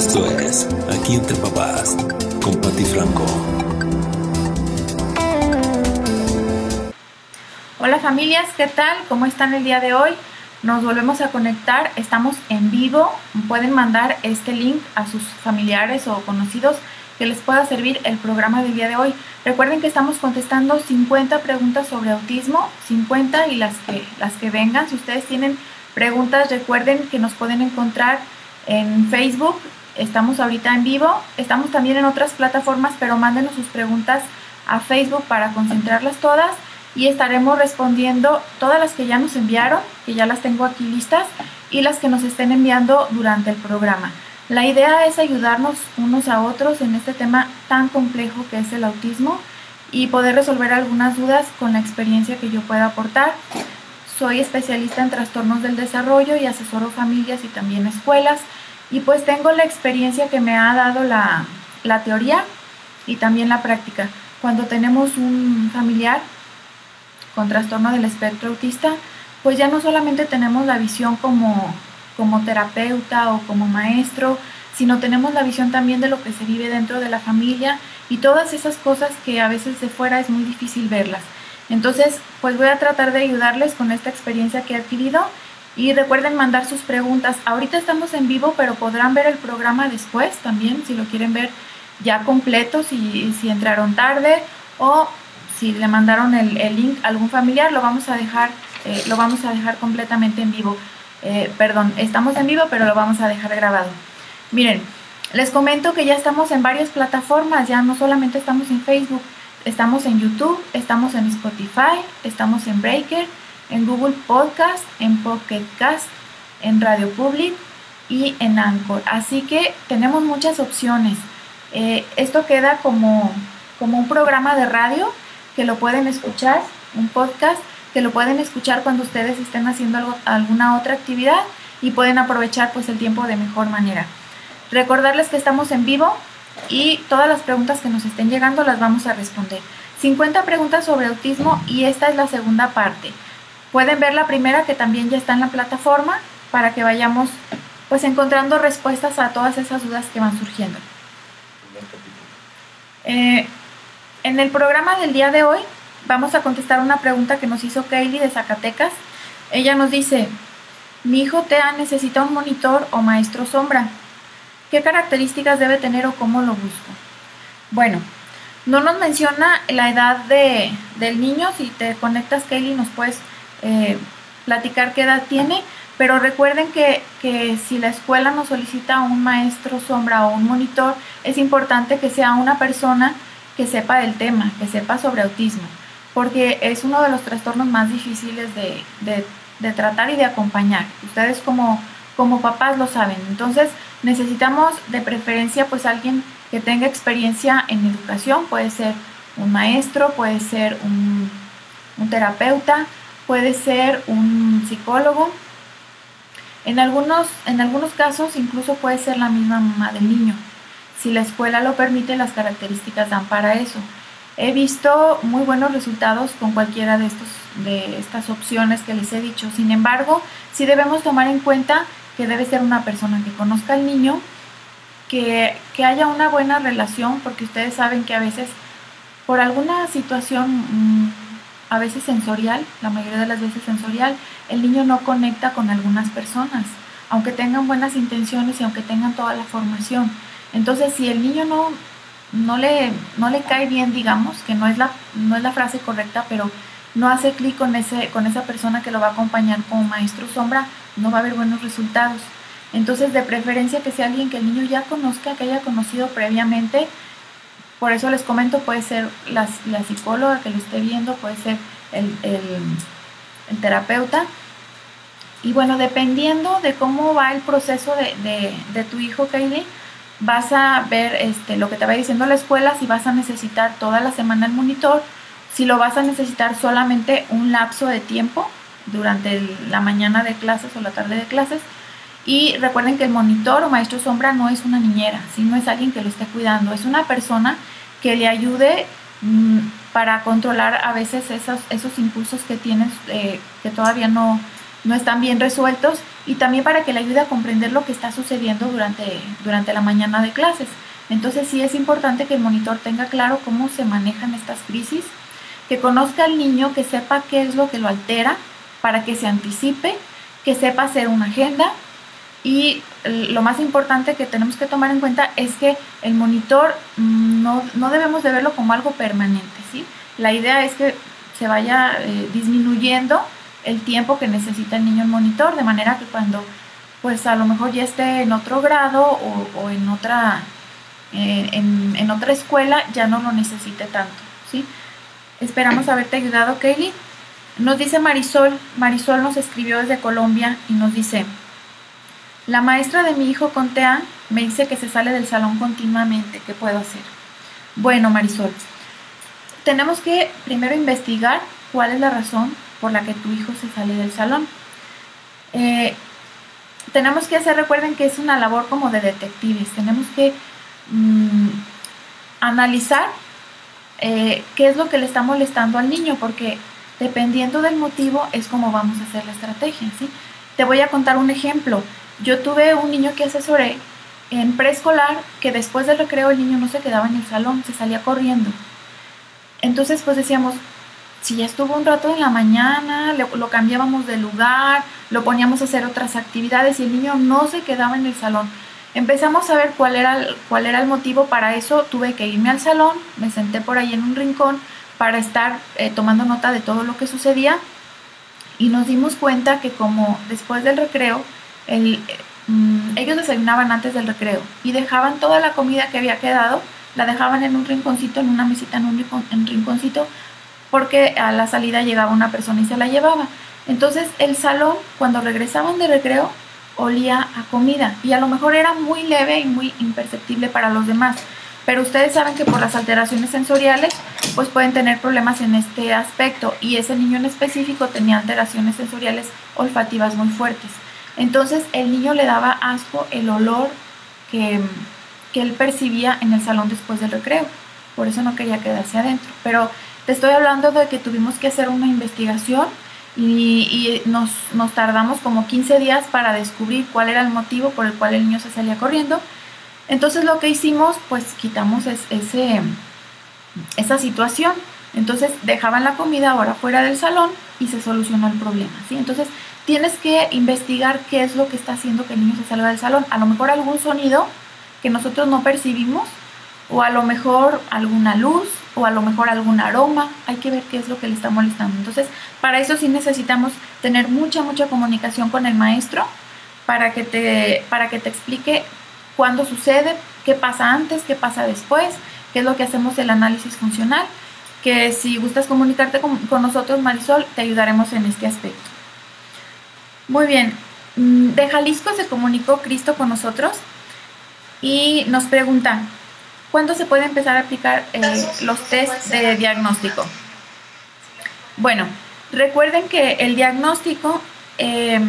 Esto es Aquí entre papás con Pati Franco. Hola familias, ¿qué tal? ¿Cómo están el día de hoy? Nos volvemos a conectar, estamos en vivo. Pueden mandar este link a sus familiares o conocidos que les pueda servir el programa del día de hoy. Recuerden que estamos contestando 50 preguntas sobre autismo, 50 y las que, las que vengan. Si ustedes tienen preguntas, recuerden que nos pueden encontrar en Facebook. Estamos ahorita en vivo. Estamos también en otras plataformas, pero mándenos sus preguntas a Facebook para concentrarlas todas y estaremos respondiendo todas las que ya nos enviaron, que ya las tengo aquí listas, y las que nos estén enviando durante el programa. La idea es ayudarnos unos a otros en este tema tan complejo que es el autismo y poder resolver algunas dudas con la experiencia que yo pueda aportar. Soy especialista en trastornos del desarrollo y asesoro familias y también escuelas y pues tengo la experiencia que me ha dado la, la teoría y también la práctica. Cuando tenemos un familiar con trastorno del espectro autista, pues ya no solamente tenemos la visión como como terapeuta o como maestro, sino tenemos la visión también de lo que se vive dentro de la familia y todas esas cosas que a veces de fuera es muy difícil verlas. Entonces, pues voy a tratar de ayudarles con esta experiencia que he adquirido y recuerden mandar sus preguntas. Ahorita estamos en vivo, pero podrán ver el programa después también, si lo quieren ver ya completo, si, si entraron tarde o si le mandaron el, link a algún familiar, lo vamos a dejar, eh, lo vamos a dejar completamente en vivo. Eh, perdón, estamos en vivo, pero lo vamos a dejar grabado. Miren, les comento que ya estamos en varias plataformas, ya no solamente estamos en Facebook, estamos en YouTube, estamos en Spotify, estamos en Breaker, en Google Podcast, en Pocket Cast, en Radio Public y en Anchor. Así que tenemos muchas opciones. Eh, esto queda como, como un programa de radio que lo pueden escuchar, un podcast que lo pueden escuchar cuando ustedes estén haciendo algo, alguna otra actividad y pueden aprovechar pues el tiempo de mejor manera. Recordarles que estamos en vivo y todas las preguntas que nos estén llegando las vamos a responder. 50 preguntas sobre autismo y esta es la segunda parte. Pueden ver la primera que también ya está en la plataforma para que vayamos pues encontrando respuestas a todas esas dudas que van surgiendo. Eh, en el programa del día de hoy vamos a contestar una pregunta que nos hizo Kaylee de Zacatecas. Ella nos dice, mi hijo TEA necesita un monitor o maestro sombra. ¿Qué características debe tener o cómo lo busco? Bueno, no nos menciona la edad de, del niño. Si te conectas, Kaylee, nos puedes eh, platicar qué edad tiene. Pero recuerden que, que si la escuela nos solicita un maestro sombra o un monitor, es importante que sea una persona que sepa del tema, que sepa sobre autismo porque es uno de los trastornos más difíciles de, tratar y de acompañar. Ustedes como, como papás lo saben. Entonces necesitamos de preferencia pues alguien que tenga experiencia en educación, puede ser un maestro, puede ser un, un terapeuta, puede ser un psicólogo. En algunos, en algunos casos incluso puede ser la misma mamá del niño. Si la escuela lo permite, las características dan para eso. He visto muy buenos resultados con cualquiera de, estos, de estas opciones que les he dicho. Sin embargo, sí debemos tomar en cuenta que debe ser una persona que conozca al niño, que, haya una buena relación, porque ustedes saben que a veces, por alguna situación, mm, a veces sensorial, la mayoría de las veces sensorial, el niño no conecta con algunas personas, aunque tengan buenas intenciones y aunque tengan toda la formación. Entonces, si el niño no, no le, no le cae bien, digamos, que no es la, no es la frase correcta, pero no hace clic con, con esa persona que lo va a acompañar como maestro sombra, no va a haber buenos resultados. Entonces, de preferencia que sea alguien que el niño ya conozca, que haya conocido previamente. Por eso les comento, puede ser la, psicóloga que lo esté viendo, puede ser el, el, terapeuta. Y bueno, dependiendo de cómo va el proceso de, de, de tu hijo, Kylie, vas a ver este, lo que te va diciendo la escuela, si vas a necesitar toda la semana el monitor, si lo vas a necesitar solamente un lapso de tiempo durante la mañana de clases o la tarde de clases. Y recuerden que el monitor o maestro sombra no es una niñera, sino es alguien que lo esté cuidando, es una persona que le ayude mm, para controlar a veces esos, esos impulsos que tienes eh, que todavía no, no están bien resueltos y también para que le ayude a comprender lo que está sucediendo durante, durante la mañana de clases. Entonces sí es importante que el monitor tenga claro cómo se manejan estas crisis, que conozca al niño, que sepa qué es lo que lo altera, para que se anticipe, que sepa hacer una agenda y lo más importante que tenemos que tomar en cuenta es que el monitor mm, no, no debemos de verlo como algo permanente, ¿sí? La idea es que se vaya eh, disminuyendo el tiempo que necesita el niño el monitor, de manera que cuando pues a lo mejor ya esté en otro grado o, en otra eh, en, otra escuela ya no lo necesite tanto, ¿sí? Esperamos haberte ayudado, Kaylee. Nos dice Marisol, Marisol nos escribió desde Colombia y nos dice, la maestra de mi hijo con TEA me dice que se sale del salón continuamente, ¿qué puedo hacer? Bueno, Marisol, tenemos que primero investigar cuál es la razón por la que tu hijo se sale del salón. Eh, tenemos que hacer, recuerden que es una labor como de detectives, tenemos que mm, analizar eh, qué es lo que le está molestando al niño, porque dependiendo del motivo es como vamos a hacer la estrategia, ¿sí? Te voy a contar un ejemplo. Yo tuve un niño que asesoré en preescolar que después del recreo el niño no se quedaba en el salón, se salía corriendo. Entonces pues decíamos, si ya estuvo un rato en la mañana, lo, cambiábamos de lugar, lo poníamos a hacer otras actividades y el niño no se quedaba en el salón. Empezamos a ver cuál era, cuál era el motivo para eso, tuve que irme al salón, me senté por ahí en un rincón para estar eh, tomando nota de todo lo que sucedía y nos dimos cuenta que como después del recreo, el, mm, ellos desayunaban antes del recreo y dejaban toda la comida que había quedado, la dejaban en un rinconcito, en una mesita, en un en rinconcito porque a la salida llegaba una persona y se la llevaba. Entonces el salón, cuando regresaban de recreo, olía a comida y a lo mejor era muy leve y muy imperceptible para los demás. Pero ustedes saben que por las alteraciones sensoriales, pues pueden tener problemas en este aspecto y ese niño en específico tenía alteraciones sensoriales olfativas muy fuertes. Entonces el niño le daba asco el olor que, que él percibía en el salón después del recreo. Por eso no quería quedarse adentro. Pero te estoy hablando de que tuvimos que hacer una investigación y, nos, tardamos como 15 días para descubrir cuál era el motivo por el cual el niño se salía corriendo. Entonces lo que hicimos, pues quitamos ese, esa situación. Entonces dejaban la comida ahora fuera del salón y se solucionó el problema. ¿sí? Entonces tienes que investigar qué es lo que está haciendo que el niño se salga del salón. A lo mejor algún sonido que nosotros no percibimos o a lo mejor alguna luz o a lo mejor algún aroma, hay que ver qué es lo que le está molestando. Entonces, para eso sí necesitamos tener mucha, mucha comunicación con el maestro para que te, para que te explique cuándo sucede, qué pasa antes, qué pasa después, qué es lo que hacemos el análisis funcional, que si gustas comunicarte con, con nosotros, Marisol, te ayudaremos en este aspecto. Muy bien, mm, de Jalisco se comunicó Cristo con nosotros y nos pregunta, ¿Cuándo se puede empezar a aplicar eh, los test de diagnóstico? Bueno, recuerden que el diagnóstico, em,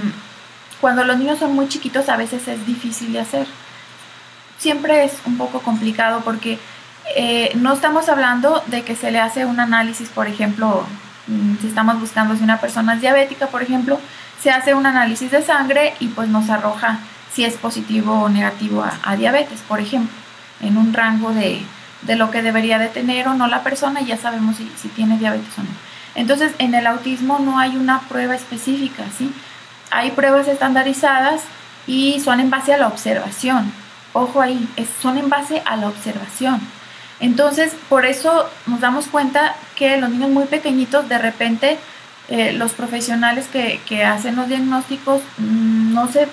cuando los niños son muy chiquitos, a veces es difícil de hacer. Siempre es un poco complicado porque eh, no estamos hablando de que se le hace un análisis, por ejemplo, mm, si estamos buscando si una persona es diabética, por ejemplo, se hace un análisis de sangre y pues nos arroja si es positivo o negativo a diabetes, por ejemplo en un rango de, lo que debería de tener o no la persona y ya sabemos si, tiene diabetes o no. Entonces, en el autismo no hay una prueba específica, ¿sí? Hay pruebas estandarizadas y son en base a la observación. Ojo ahí, son en base a la observación. Entonces, por eso nos damos cuenta que los niños muy pequeñitos, de repente, eh, los profesionales que, que, hacen los diagnósticos mm, no se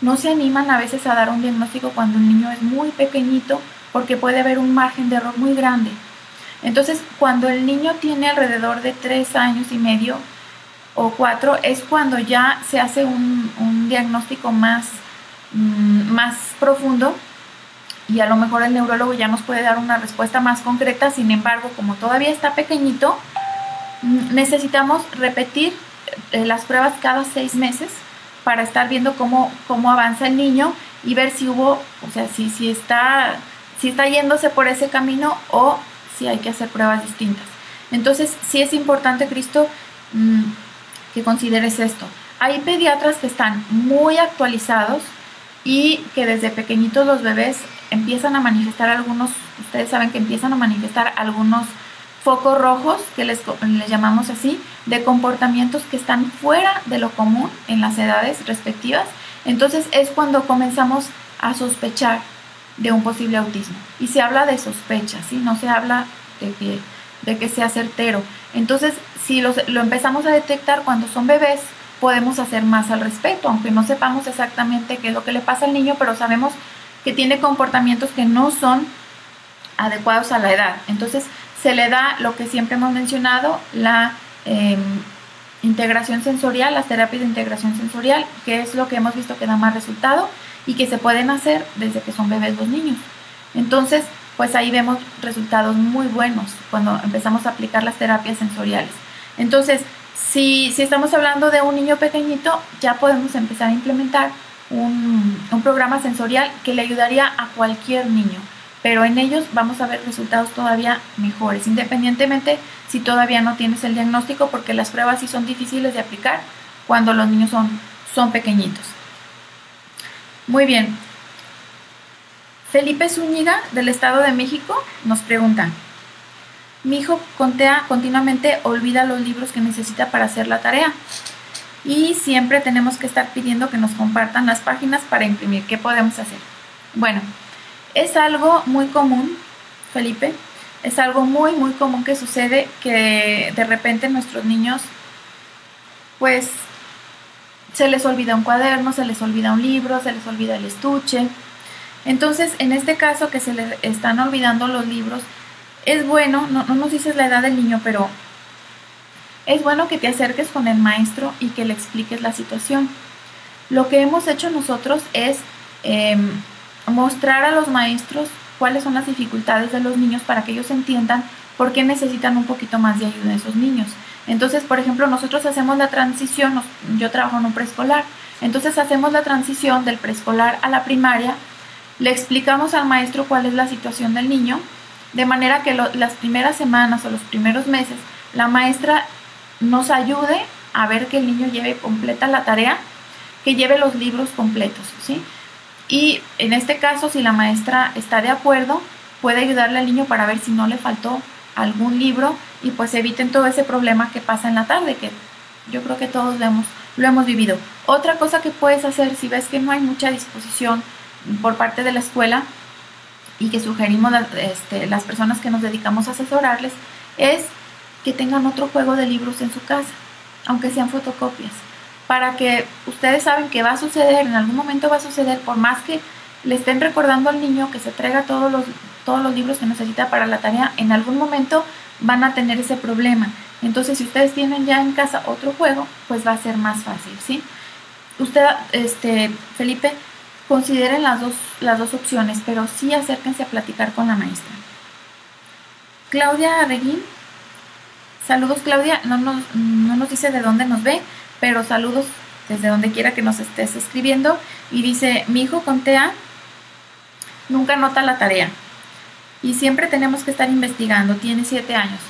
no se animan a veces a dar un diagnóstico cuando un niño es muy pequeñito porque puede haber un margen de error muy grande. Entonces, cuando el niño tiene alrededor de tres años y medio o cuatro, es cuando ya se hace un, diagnóstico más, mm, más profundo y a lo mejor el neurólogo ya nos puede dar una respuesta más concreta. Sin embargo, como todavía está pequeñito, necesitamos repetir eh, las pruebas cada seis meses para estar viendo cómo, cómo avanza el niño y ver si hubo, o sea, si, si, está, si está yéndose por ese camino o si hay que hacer pruebas distintas. Entonces, sí es importante, Cristo, mm, que consideres esto. Hay pediatras que están muy actualizados y que desde pequeñitos los bebés empiezan a manifestar algunos, ustedes saben que empiezan a manifestar algunos focos rojos, que les, les, llamamos así, de comportamientos que están fuera de lo común en las edades respectivas. Entonces es cuando comenzamos a sospechar de un posible autismo. Y se habla de sospecha, ¿sí? No se habla de que, de que sea certero. Entonces, si lo empezamos a detectar cuando son bebés, podemos hacer más al respecto, aunque no sepamos exactamente qué es lo que le pasa al niño, pero sabemos que tiene comportamientos que no son adecuados a la edad. Entonces, se le da lo que siempre hemos mencionado, la em, integración sensorial, las terapias de integración sensorial, que es lo que hemos visto que da más resultado y que se pueden hacer desde que son bebés los niños. Entonces, pues ahí vemos resultados muy buenos cuando empezamos a aplicar las terapias sensoriales. Entonces, si, si estamos hablando de un niño pequeñito, ya podemos empezar a implementar un, un programa sensorial que le ayudaría a cualquier niño pero en ellos vamos a ver resultados todavía mejores, independientemente si todavía no tienes el diagnóstico, porque las pruebas sí son difíciles de aplicar cuando los niños son, son pequeñitos. Muy bien. Felipe Zúñiga, del Estado de México, nos pregunta, mi hijo contea continuamente olvida los libros que necesita para hacer la tarea y siempre tenemos que estar pidiendo que nos compartan las páginas para imprimir. ¿Qué podemos hacer? Bueno, es algo muy común, Felipe, es algo muy, muy común que sucede que de repente nuestros niños, pues, se les olvida un cuaderno, se les olvida un libro, se les olvida el estuche. Entonces, en este caso que se les están olvidando los libros, es bueno, no, no nos dices la edad del niño, pero es bueno que te acerques con el maestro y que le expliques la situación. Lo que hemos hecho nosotros es em, mostrar a los maestros cuáles son las dificultades de los niños para que ellos entiendan por qué necesitan un poquito más de ayuda esos niños. Entonces, por ejemplo, nosotros hacemos la transición, yo trabajo en un preescolar, entonces hacemos la transición del preescolar a la primaria, le explicamos al maestro cuál es la situación del niño, de manera que las primeras semanas o los primeros meses la maestra nos ayude a ver que el niño lleve completa la tarea, que lleve los libros completos, ¿sí? Y en este caso, si la maestra está de acuerdo, puede ayudarle al niño para ver si no le faltó algún libro y pues eviten todo ese problema que pasa en la tarde, que yo creo que todos lo hemos, lo hemos vivido. Otra cosa que puedes hacer si ves que no hay mucha disposición por parte de la escuela y que sugerimos este, las personas que nos dedicamos a asesorarles, es que tengan otro juego de libros en su casa, aunque sean fotocopias para que ustedes saben que va a suceder, en algún momento va a suceder, por más que le estén recordando al niño que se traiga todos los, todos los libros que necesita para la tarea, en algún momento van a tener ese problema. Entonces, si ustedes tienen ya en casa otro juego, pues va a ser más fácil, ¿sí? Usted, este, Felipe, consideren las dos, las dos opciones, pero sí acérquense a platicar con la maestra. Claudia Reguín, saludos Claudia, no nos, no nos dice de dónde nos ve, pero saludos desde donde quiera que nos estés escribiendo. Y dice, mi hijo con TEA nunca nota la tarea. Y siempre tenemos que estar investigando, tiene siete años.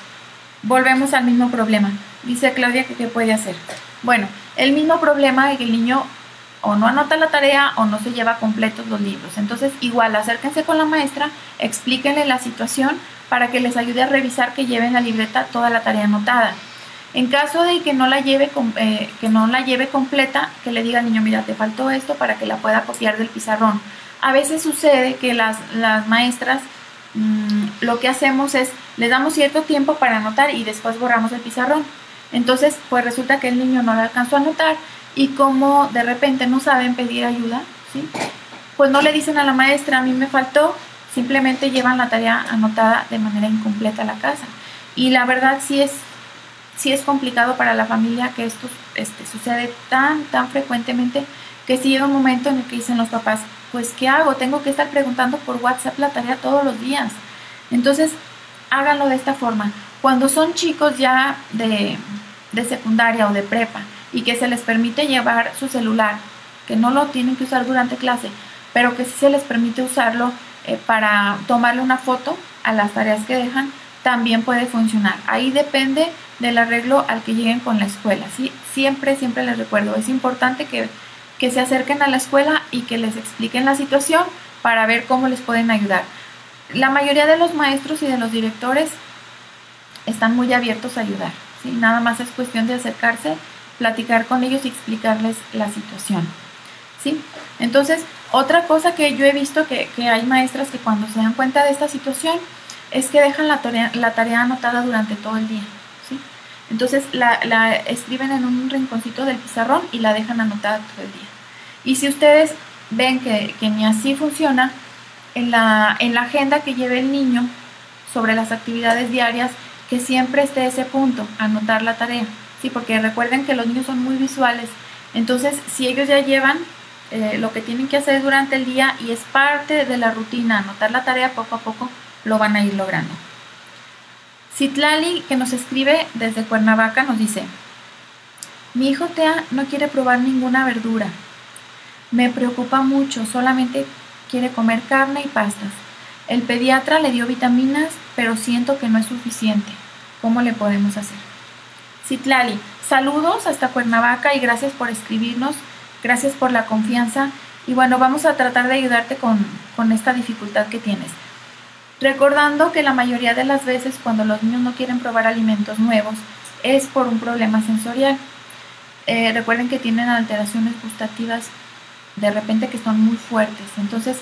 Volvemos al mismo problema. Dice Claudia que qué puede hacer. Bueno, el mismo problema de que el niño o no anota la tarea o no se lleva completos los libros. Entonces, igual, acérquense con la maestra, explíquenle la situación para que les ayude a revisar que lleven la libreta toda la tarea anotada. En caso de que no la lleve, eh, que no la lleve completa, que le diga al niño, mira, te faltó esto para que la pueda copiar del pizarrón. A veces sucede que las, las maestras mm, lo que hacemos es, le damos cierto tiempo para anotar y después borramos el pizarrón. Entonces, pues resulta que el niño no la alcanzó a anotar y como de repente no saben pedir ayuda, ¿sí? pues no le dicen a la maestra, a mí me faltó, simplemente llevan la tarea anotada de manera incompleta a la casa. Y la verdad sí es sí es complicado para la familia que esto este, sucede tan, tan frecuentemente que si llega un momento en el que dicen los papás, pues ¿qué hago? Tengo que estar preguntando por WhatsApp la tarea todos los días. Entonces, háganlo de esta forma. Cuando son chicos ya de, de secundaria o de prepa y que se les permite llevar su celular, que no lo tienen que usar durante clase, pero que sí se les permite usarlo eh, para tomarle una foto a las tareas que dejan, también puede funcionar. Ahí depende del arreglo al que lleguen con la escuela. ¿sí? Siempre, siempre les recuerdo, es importante que, que se acerquen a la escuela y que les expliquen la situación para ver cómo les pueden ayudar. La mayoría de los maestros y de los directores están muy abiertos a ayudar. ¿sí? Nada más es cuestión de acercarse, platicar con ellos y explicarles la situación. ¿sí? Entonces, otra cosa que yo he visto que, que hay maestras que cuando se dan cuenta de esta situación es que dejan la tarea, la tarea anotada durante todo el día. Entonces la, la, escriben en un rinconcito del pizarrón y la dejan anotada todo el día. Y si ustedes ven que, que ni así funciona, en la, en la agenda que lleve el niño sobre las actividades diarias, que siempre esté ese punto, anotar la tarea. Sí, porque recuerden que los niños son muy visuales. Entonces, si ellos ya llevan eh, lo que tienen que hacer durante el día y es parte de la rutina, anotar la tarea poco a poco, lo van a ir logrando. Citlali, que nos escribe desde Cuernavaca, nos dice, mi hijo Tea no quiere probar ninguna verdura. Me preocupa mucho, solamente quiere comer carne y pastas. El pediatra le dio vitaminas, pero siento que no es suficiente. ¿Cómo le podemos hacer? Citlali, saludos hasta Cuernavaca y gracias por escribirnos, gracias por la confianza y bueno, vamos a tratar de ayudarte con, con esta dificultad que tienes. Recordando que la mayoría de las veces cuando los niños no quieren probar alimentos nuevos es por un problema sensorial. Eh, recuerden que tienen alteraciones gustativas de repente que son muy fuertes. Entonces,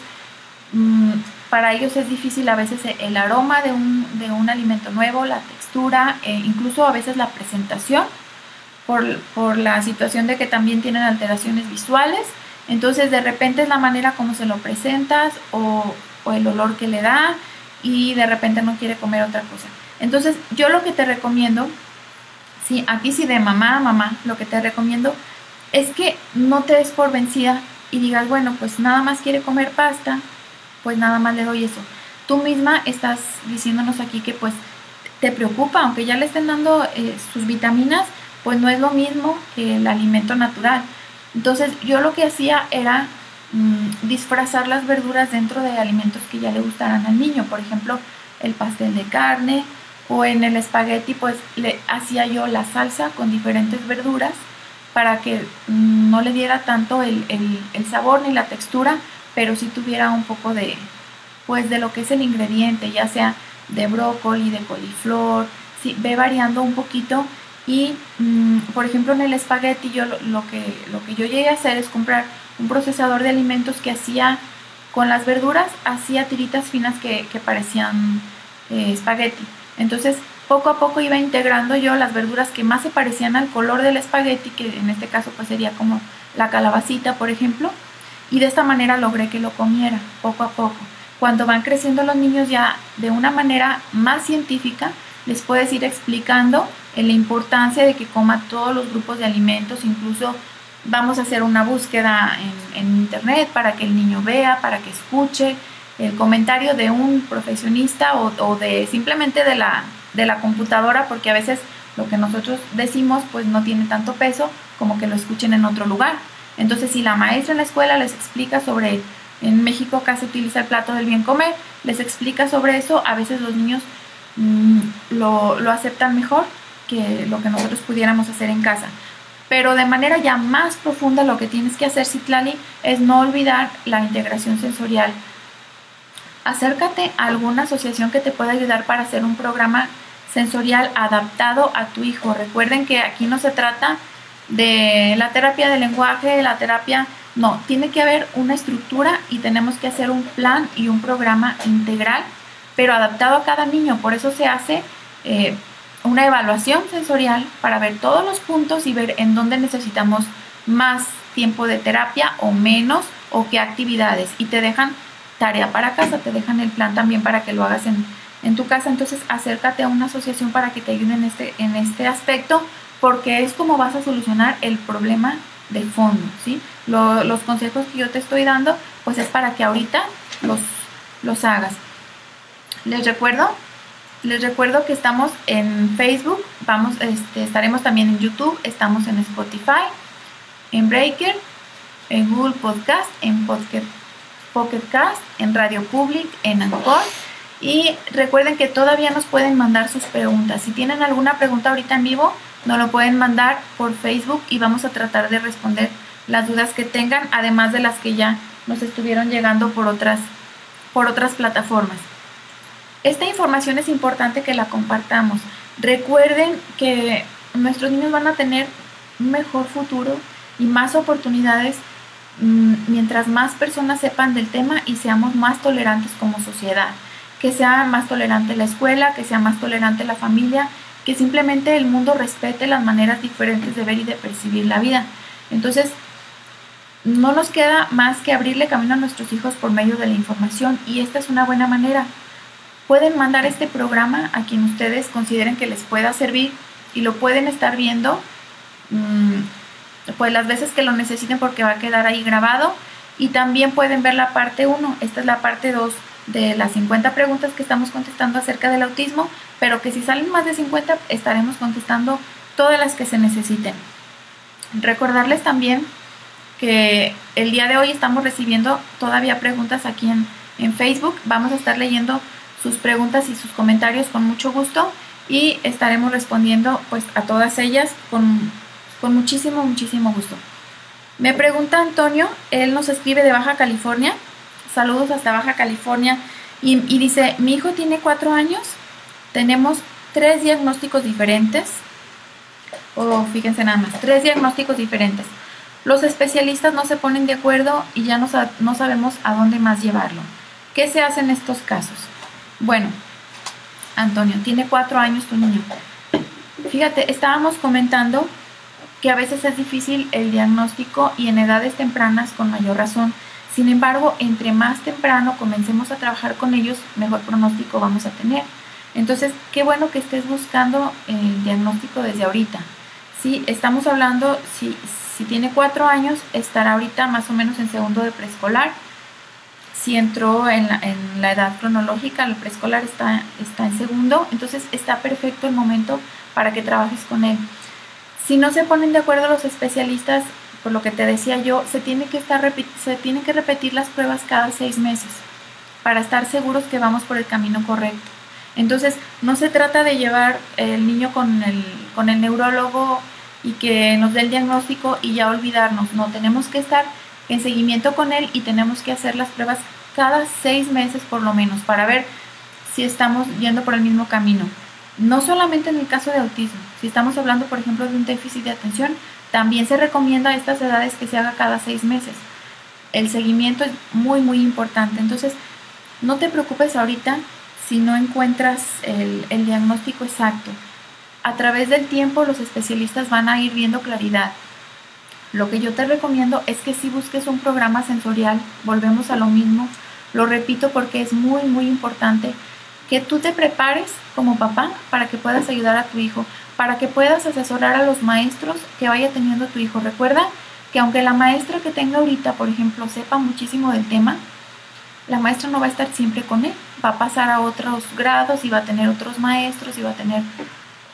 mmm, para ellos es difícil a veces el aroma de un, de un alimento nuevo, la textura, e incluso a veces la presentación, por, por la situación de que también tienen alteraciones visuales. Entonces, de repente es la manera como se lo presentas o el olor que le da y de repente no quiere comer otra cosa. Entonces, yo lo que te recomiendo, sí, aquí sí de mamá a mamá, lo que te recomiendo es que no te des por vencida y digas, bueno, pues nada más quiere comer pasta, pues nada más le doy eso. Tú misma estás diciéndonos aquí que pues te preocupa, aunque ya le estén dando eh, sus vitaminas, pues no es lo mismo que el alimento natural. Entonces yo lo que hacía era mmm, disfrazar las verduras dentro de alimentos que ya le gustaran al niño. Por ejemplo, el pastel de carne o en el espagueti pues le hacía yo la salsa con diferentes verduras para que mmm, no le diera tanto el, sabor ni la textura, pero sí tuviera un poco de pues de lo que es el ingrediente, ya sea de brócoli, de coliflor, sí, ve variando un poquito y mmm, por ejemplo en el espagueti yo lo, que, lo que yo llegué a hacer es comprar un procesador de alimentos que hacía con las verduras, hacía tiritas finas que, parecían eh, espagueti. Entonces, poco a poco iba integrando yo las verduras que más se parecían al color del espagueti, que en este caso pues sería como la calabacita, por ejemplo, y de esta manera logré que lo comiera poco a poco. Cuando van creciendo los niños ya de una manera más científica, les puedes ir explicando la importancia de que coma todos los grupos de alimentos, incluso vamos a hacer una búsqueda en, en, internet para que el niño vea, para que escuche el comentario de un profesionista o, de simplemente de la, de la computadora, porque a veces lo que nosotros decimos pues no tiene tanto peso como que lo escuchen en otro lugar. Entonces si la maestra en la escuela les explica sobre, en México se utiliza el plato del bien comer, les explica sobre eso, a veces los niños mmm, lo, lo aceptan mejor que lo que nosotros pudiéramos hacer en casa. Pero de manera ya más profunda lo que tienes que hacer, Citlali, es no olvidar la integración sensorial. Acércate a alguna asociación que te pueda ayudar para hacer un programa sensorial adaptado a tu hijo. Recuerden que aquí no se trata de la terapia del lenguaje, de la terapia, no, tiene que haber una estructura y tenemos que hacer un plan y un programa integral, pero adaptado a cada niño. Por eso se hace eh, una evaluación sensorial para ver todos los puntos y ver en dónde necesitamos más tiempo de terapia o menos o qué actividades. Y te dejan tarea para casa, te dejan el plan también para que lo hagas en, en tu casa. Entonces acércate a una asociación para que te ayude en este, en este aspecto porque es como vas a solucionar el problema de fondo, ¿sí? Lo, los consejos que yo te estoy dando, pues es para que ahorita los, los hagas. Les recuerdo les recuerdo que estamos en Facebook, vamos, este, estaremos también en YouTube, estamos en Spotify, en Breaker, en Google Podcast, en Pocket, Pocket Cast, en Radio Public, en Anchor Y recuerden que todavía nos pueden mandar sus preguntas. Si tienen alguna pregunta ahorita en vivo, nos lo pueden mandar por Facebook y vamos a tratar de responder las dudas que tengan, además de las que ya nos estuvieron llegando por otras, por otras plataformas. Esta información es importante que la compartamos. Recuerden que nuestros niños van a tener un mejor futuro y más oportunidades mm, mientras más personas sepan del tema y seamos más tolerantes como sociedad. Que sea más tolerante la escuela, que sea más tolerante la familia, que simplemente el mundo respete las maneras diferentes de ver y de percibir la vida. Entonces, no nos queda más que abrirle camino a nuestros hijos por medio de la información y esta es una buena manera. Pueden mandar este programa a quien ustedes consideren que les pueda servir y lo pueden estar viendo mm, pues las veces que lo necesiten porque va a quedar ahí grabado. Y también pueden ver la parte 1, esta es la parte 2 de las 50 preguntas que estamos contestando acerca del autismo, pero que si salen más de 50 estaremos contestando todas las que se necesiten. Recordarles también que el día de hoy estamos recibiendo todavía preguntas aquí en, en Facebook, vamos a estar leyendo sus preguntas y sus comentarios con mucho gusto y estaremos respondiendo pues a todas ellas con, muchísimo, muchísimo gusto. Me pregunta Antonio, él nos escribe de Baja California, saludos hasta Baja California, y, dice, mi hijo tiene cuatro años, tenemos tres diagnósticos diferentes, o fíjense nada más, tres diagnósticos diferentes. Los especialistas no se ponen de acuerdo y ya no, no sabemos a dónde más llevarlo. ¿Qué se hace en estos casos? Bueno, Antonio, tiene cuatro años tu niño. Fíjate, estábamos comentando que a veces es difícil el diagnóstico y en edades tempranas con mayor razón. Sin embargo, entre más temprano comencemos a trabajar con ellos, mejor pronóstico vamos a tener. Entonces, qué bueno que estés buscando el diagnóstico desde ahorita. Si estamos hablando, si, si tiene cuatro años, estará ahorita más o menos en segundo de preescolar si entró en la, edad cronológica, el preescolar está, está en segundo, entonces está perfecto el momento para que trabajes con él. Si no se ponen de acuerdo los especialistas, por lo que te decía yo, se tiene que, estar, se tienen que repetir las pruebas cada seis meses para estar seguros que vamos por el camino correcto. Entonces, no se trata de llevar el niño con el, con el neurólogo y que nos dé el diagnóstico y ya olvidarnos. No, tenemos que estar en seguimiento con él y tenemos que hacer las pruebas cada seis meses por lo menos para ver si estamos yendo por el mismo camino. No solamente en el caso de autismo, si estamos hablando por ejemplo de un déficit de atención, también se recomienda a estas edades que se haga cada seis meses. El seguimiento es muy muy importante, entonces no te preocupes ahorita si no encuentras el, el diagnóstico exacto. A través del tiempo los especialistas van a ir viendo claridad. Lo que yo te recomiendo es que si busques un programa sensorial, volvemos a lo mismo, lo repito porque es muy, muy importante que tú te prepares como papá para que puedas ayudar a tu hijo, para que puedas asesorar a los maestros que vaya teniendo tu hijo. Recuerda que aunque la maestra que tenga ahorita, por ejemplo, sepa muchísimo del tema, la maestra no va a estar siempre con él, va a pasar a otros grados y va a tener otros maestros y va a tener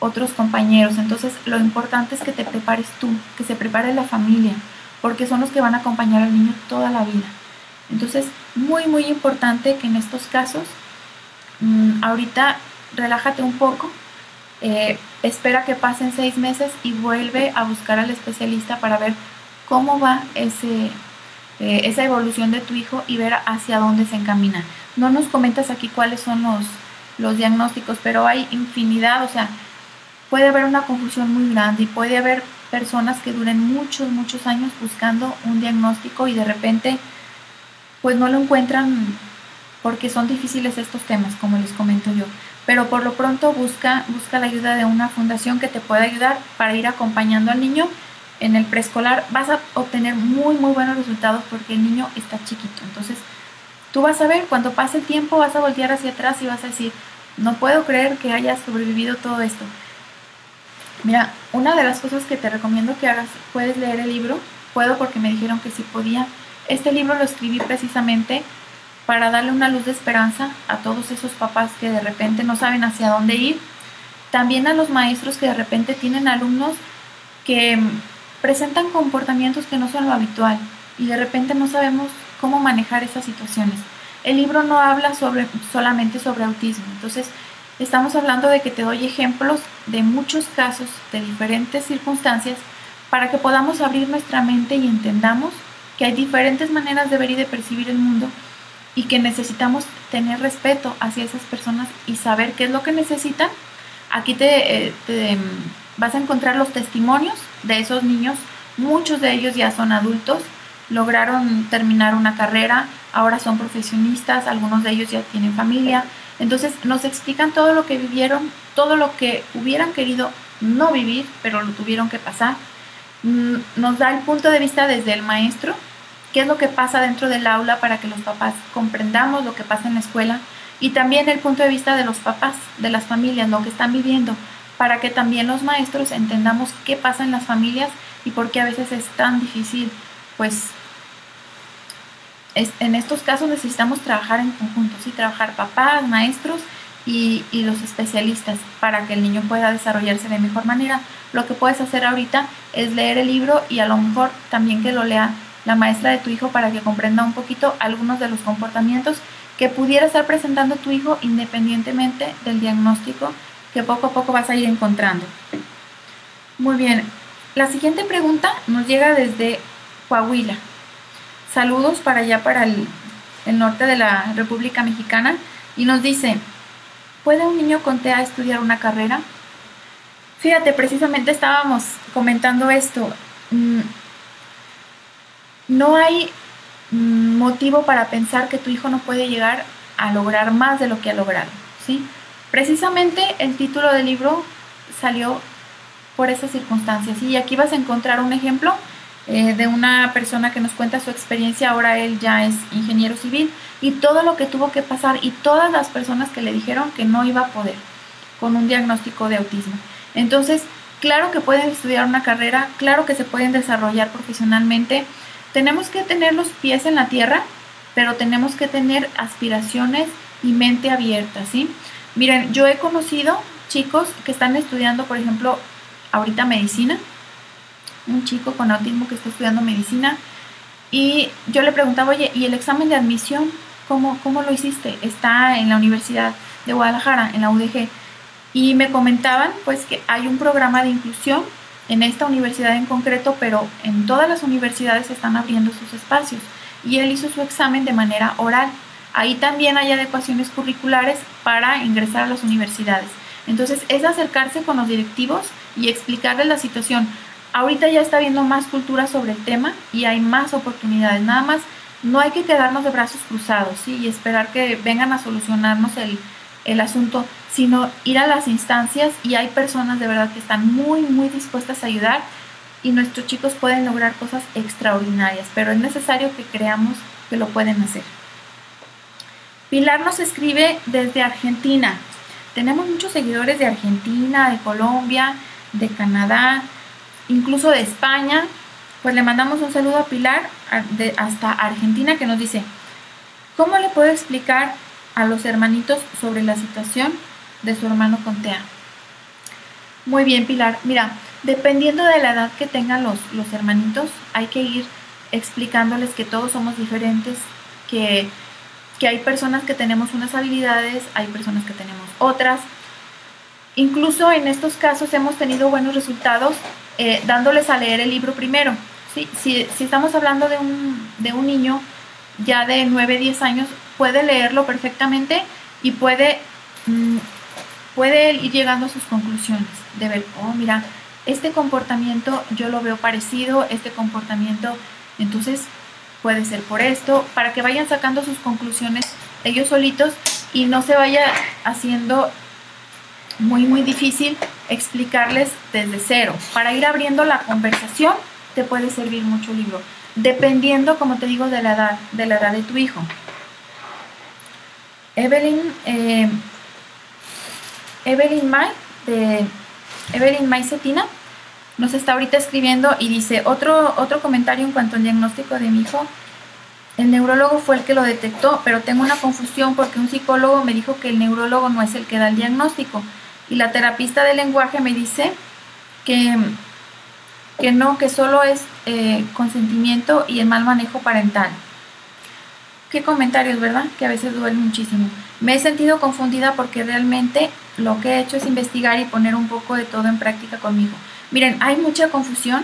otros compañeros. Entonces, lo importante es que te prepares tú, que se prepare la familia, porque son los que van a acompañar al niño toda la vida. Entonces, muy, muy importante que en estos casos, mm, ahorita relájate un poco, eh, espera que pasen seis meses y vuelve a buscar al especialista para ver cómo va ese, eh, esa evolución de tu hijo y ver hacia dónde se encamina. No nos comentas aquí cuáles son los, los diagnósticos, pero hay infinidad, o sea, puede haber una confusión muy grande y puede haber personas que duren muchos, muchos años buscando un diagnóstico y de repente pues no lo encuentran porque son difíciles estos temas, como les comento yo. Pero por lo pronto busca, busca la ayuda de una fundación que te pueda ayudar para ir acompañando al niño en el preescolar. Vas a obtener muy, muy buenos resultados porque el niño está chiquito. Entonces, tú vas a ver, cuando pase el tiempo, vas a voltear hacia atrás y vas a decir, no puedo creer que hayas sobrevivido todo esto. Mira, una de las cosas que te recomiendo que hagas, puedes leer el libro. Puedo porque me dijeron que sí podía este libro lo escribí precisamente para darle una luz de esperanza a todos esos papás que de repente no saben hacia dónde ir, también a los maestros que de repente tienen alumnos que presentan comportamientos que no son lo habitual y de repente no sabemos cómo manejar esas situaciones. el libro no habla sobre, solamente sobre autismo. Entonces, estamos hablando de que te doy ejemplos de muchos casos, de diferentes circunstancias, para que podamos abrir nuestra mente y entendamos que hay diferentes maneras de ver y de percibir el mundo y que necesitamos tener respeto hacia esas personas y saber qué es lo que necesitan. Aquí te, eh, te vas a encontrar los testimonios de esos niños, muchos de ellos ya son adultos, lograron terminar una carrera, ahora son profesionistas, algunos de ellos ya tienen familia, entonces nos explican todo lo que vivieron, todo lo que hubieran querido no vivir, pero lo tuvieron que pasar. Mm, nos da el punto de vista desde el maestro, qué es lo que pasa dentro del aula para que los papás comprendamos lo que pasa en la escuela y también el punto de vista de los papás, de las familias, lo que están viviendo, para que también los maestros entendamos qué pasa en las familias y por qué a veces es tan difícil, pues en estos casos necesitamos trabajar en conjunto, sí, trabajar papás, maestros y, y los especialistas para que el niño pueda desarrollarse de mejor manera lo que puedes hacer ahorita es leer el libro y a lo mejor también que lo lea la maestra de tu hijo para que comprenda un poquito algunos de los comportamientos que pudiera estar presentando tu hijo independientemente del diagnóstico que poco a poco vas a ir encontrando. Muy bien, la siguiente pregunta nos llega desde Coahuila. Saludos para allá, para el, norte de la República Mexicana. Y nos dice, ¿puede un niño con TEA estudiar una carrera? Fíjate, precisamente estábamos comentando esto. Mm, no hay mm, motivo para pensar que tu hijo no puede llegar a lograr más de lo que ha logrado, ¿sí? Precisamente el título del libro salió por esas circunstancias y aquí vas a encontrar un ejemplo eh, de una persona que nos cuenta su experiencia, ahora él ya es ingeniero civil y todo lo que tuvo que pasar y todas las personas que le dijeron que no iba a poder con un diagnóstico de autismo. Entonces, claro que pueden estudiar una carrera, claro que se pueden desarrollar profesionalmente. Tenemos que tener los pies en la tierra, pero tenemos que tener aspiraciones y mente abierta, ¿sí? Miren, yo he conocido chicos que están estudiando, por ejemplo, ahorita medicina, un chico con autismo que está estudiando medicina, y yo le preguntaba, oye, ¿y el examen de admisión? ¿Cómo, cómo lo hiciste? Está en la Universidad de Guadalajara, en la UDG. Y me comentaban pues que hay un programa de inclusión en esta universidad en concreto, pero en todas las universidades están abriendo sus espacios. Y él hizo su examen de manera oral. Ahí también hay adecuaciones curriculares para ingresar a las universidades. Entonces es acercarse con los directivos y explicarles la situación. Ahorita ya está habiendo más cultura sobre el tema y hay más oportunidades. Nada más no hay que quedarnos de brazos cruzados y esperar que vengan a solucionarnos el, el asunto, sino ir a las instancias y hay personas de verdad que están muy, muy dispuestas a ayudar y nuestros chicos pueden lograr cosas extraordinarias, pero es necesario que creamos que lo pueden hacer. Pilar nos escribe desde Argentina. Tenemos muchos seguidores de Argentina, de Colombia, de Canadá, incluso de España. Pues le mandamos un saludo a Pilar de, hasta Argentina que nos dice, ¿cómo le puedo explicar a los hermanitos sobre la situación de su hermano con TEA. Muy bien, Pilar. Mira, dependiendo de la edad que tengan los, los hermanitos, hay que ir explicándoles que todos somos diferentes, que, que hay personas que tenemos unas habilidades, hay personas que tenemos otras. Incluso en estos casos hemos tenido buenos resultados eh, dándoles a leer el libro primero. ¿sí? Si, si estamos hablando de un, de un niño ya de 9, 10 años, puede leerlo perfectamente y puede, mm, puede ir llegando a sus conclusiones, de ver, oh, mira, este comportamiento yo lo veo parecido, este comportamiento, entonces puede ser por esto, para que vayan sacando sus conclusiones ellos solitos y no se vaya haciendo muy, muy difícil explicarles desde cero. Para ir abriendo la conversación te puede servir mucho el libro, dependiendo, como te digo, de la edad, de la edad de tu hijo. Evelyn, eh, Evelyn May, de Evelyn May Cetina, nos está ahorita escribiendo y dice otro, otro comentario en cuanto al diagnóstico de mi hijo. El neurólogo fue el que lo detectó, pero tengo una confusión porque un psicólogo me dijo que el neurólogo no es el que da el diagnóstico y la terapista del lenguaje me dice que, que no, que solo es eh, consentimiento y el mal manejo parental. qué comentarios, ¿verdad? Que a veces duelen muchísimo. Me he sentido confundida porque realmente lo que he hecho es investigar y poner un poco de todo en práctica conmigo. Miren, hay mucha confusión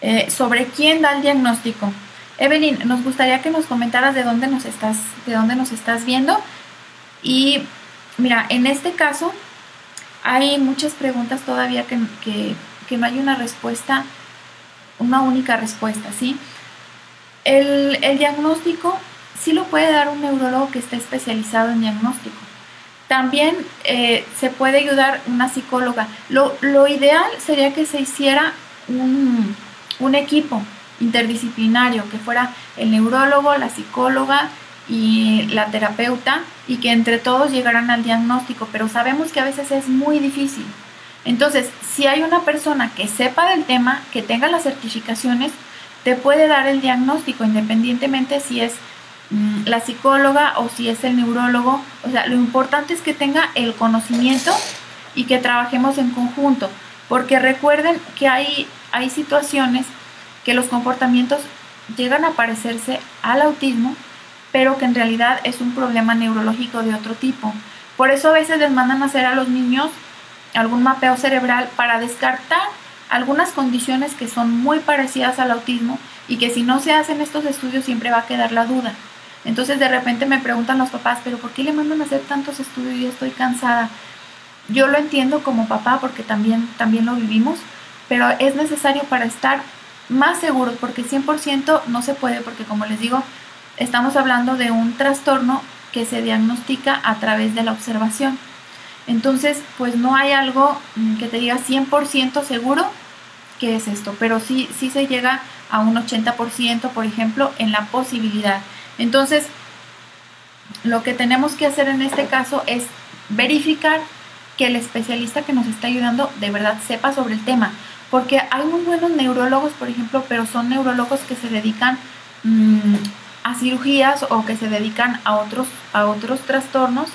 eh, sobre quién da el diagnóstico. Evelyn, nos gustaría que nos comentaras de dónde nos estás, de dónde nos estás viendo. Y mira, en este caso hay muchas preguntas todavía que, que no hay una respuesta, una única respuesta, ¿sí? El, diagnóstico sí lo puede dar un neurólogo que esté especializado en diagnóstico. También eh, se puede ayudar una psicóloga. Lo, ideal sería que se hiciera un, un, equipo interdisciplinario, que fuera el neurólogo, la psicóloga y la terapeuta, y que entre todos llegaran al diagnóstico, pero sabemos que a veces es muy difícil. Entonces, si hay una persona que sepa del tema, que tenga las certificaciones, te puede dar el diagnóstico independientemente si es mm, la psicóloga o si es el neurólogo. O sea, lo importante es que tenga el conocimiento y que trabajemos en conjunto. Porque recuerden que hay, hay situaciones que los comportamientos llegan a parecerse al autismo, pero que en realidad es un problema neurológico de otro tipo. Por eso a veces les mandan a hacer a los niños algún mapeo cerebral para descartar algunas condiciones que son muy parecidas al autismo y que si no se hacen estos estudios siempre va a quedar la duda. Entonces de repente me preguntan los papás, pero ¿por qué le mandan a hacer tantos estudios y estoy cansada? Yo lo entiendo como papá porque también, también lo vivimos, pero es necesario para estar más seguros porque 100% no se puede porque como les digo, estamos hablando de un trastorno que se diagnostica a través de la observación. Entonces, pues no hay algo mm, que te diga 100% seguro que es esto, pero sí, sí se llega a un 80%, por ejemplo, en la posibilidad. Entonces, lo que tenemos que hacer en este caso es verificar que el especialista que nos está ayudando de verdad sepa sobre el tema, porque hay muy buenos neurólogos, por ejemplo, pero son neurólogos que se dedican mm, a cirugías o que se dedican a otros, a otros trastornos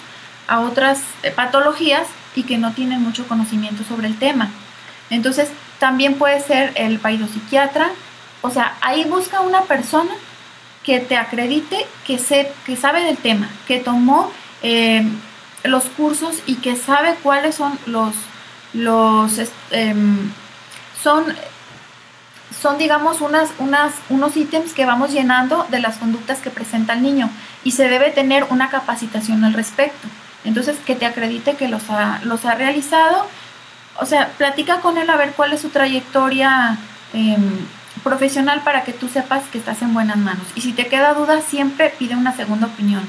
a otras eh, patologías y que no tienen mucho conocimiento sobre el tema. Entonces, también puede ser el psiquiatra, o sea, ahí busca una persona que te acredite que, se, que sabe del tema, que tomó eh, los cursos y que sabe cuáles son los, los em, son, son digamos unas, unas, unos ítems que vamos llenando de las conductas que presenta el niño y se debe tener una capacitación al respecto. Entonces, que te acredite que los ha, los ha realizado. O sea, platica con él a ver cuál es su trayectoria em, profesional para que tú sepas que estás en buenas manos. Y si te queda duda, siempre pide una segunda opinión.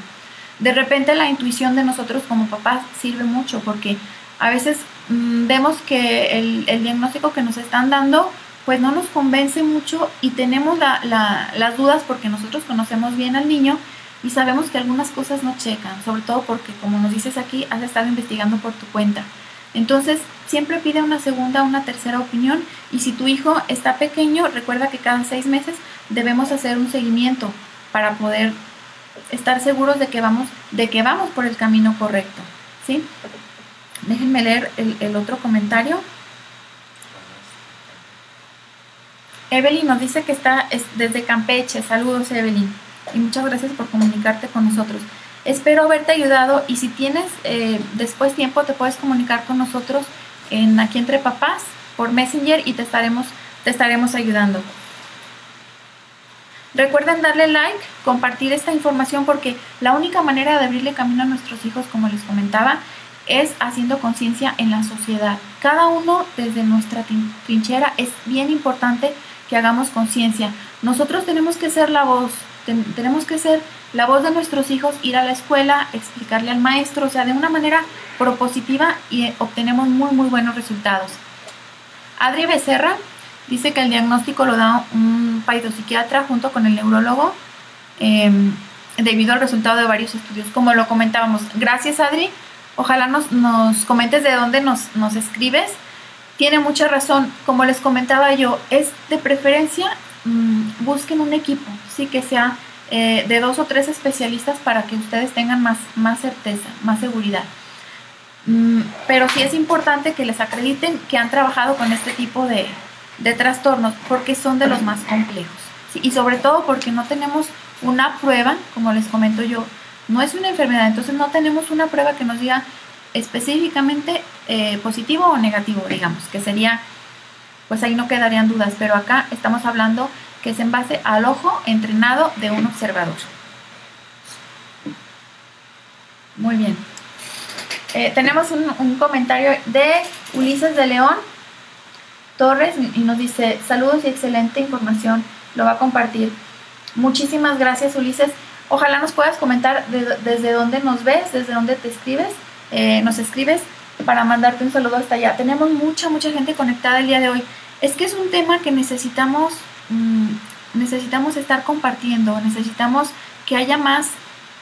De repente la intuición de nosotros como papás sirve mucho porque a veces mm, vemos que el, el, diagnóstico que nos están dando pues no nos convence mucho y tenemos las dudas porque nosotros conocemos bien al niño y sabemos que algunas cosas no checan, sobre todo porque, como nos dices aquí, has estado investigando por tu cuenta. Entonces, siempre pide una segunda una tercera opinión y si tu hijo está pequeño, recuerda que cada seis meses debemos hacer un seguimiento para poder estar seguros de que vamos, de que vamos por el camino correcto. ¿sí? Déjenme leer el otro comentario. Evelyn nos dice que está desde Campeche. Saludos, Evelyn y muchas gracias por comunicarte con nosotros. Espero haberte ayudado y si tienes eh, después tiempo te puedes comunicar con nosotros en aquí entre papás por Messenger y te estaremos, te estaremos ayudando. Recuerden darle like, compartir esta información porque la única manera de abrirle camino a nuestros hijos, como les comentaba, es haciendo conciencia en la sociedad. Cada uno desde nuestra trinchera es bien importante que hagamos conciencia. Nosotros tenemos que ser la voz tenemos que ser la voz de nuestros hijos, ir a la escuela, explicarle al maestro, o sea, de una manera propositiva y obtenemos muy, muy buenos resultados. Adri Becerra dice que el diagnóstico lo da un psiquiatra junto con el neurólogo em, debido al resultado de varios estudios, como lo comentábamos. Gracias, Adri. Ojalá nos, nos comentes de dónde nos, nos escribes. Tiene mucha razón. Como les comentaba yo, es de preferencia Mm, busquen un equipo, sí que sea eh, de dos o tres especialistas para que ustedes tengan más, más certeza, más seguridad. Mm, pero sí es importante que les acrediten que han trabajado con este tipo de, de trastornos porque son de los más complejos. y sobre todo porque no tenemos una prueba, como les comento yo, no es una enfermedad, entonces no tenemos una prueba que nos diga específicamente eh, positivo o negativo, digamos, que sería, pues ahí no quedarían dudas, pero acá estamos hablando que es en base al ojo entrenado de un observador. Muy bien. Eh, tenemos un, comentario de Ulises de León Torres y nos dice, saludos y excelente información, lo va a compartir. Muchísimas gracias Ulises. Ojalá nos puedas comentar desde dónde nos ves, desde dónde te escribes, eh, nos escribes para mandarte un saludo hasta allá. Tenemos mucha, mucha gente conectada el día de hoy. Es que es un tema que necesitamos, mm, necesitamos estar compartiendo, necesitamos que haya más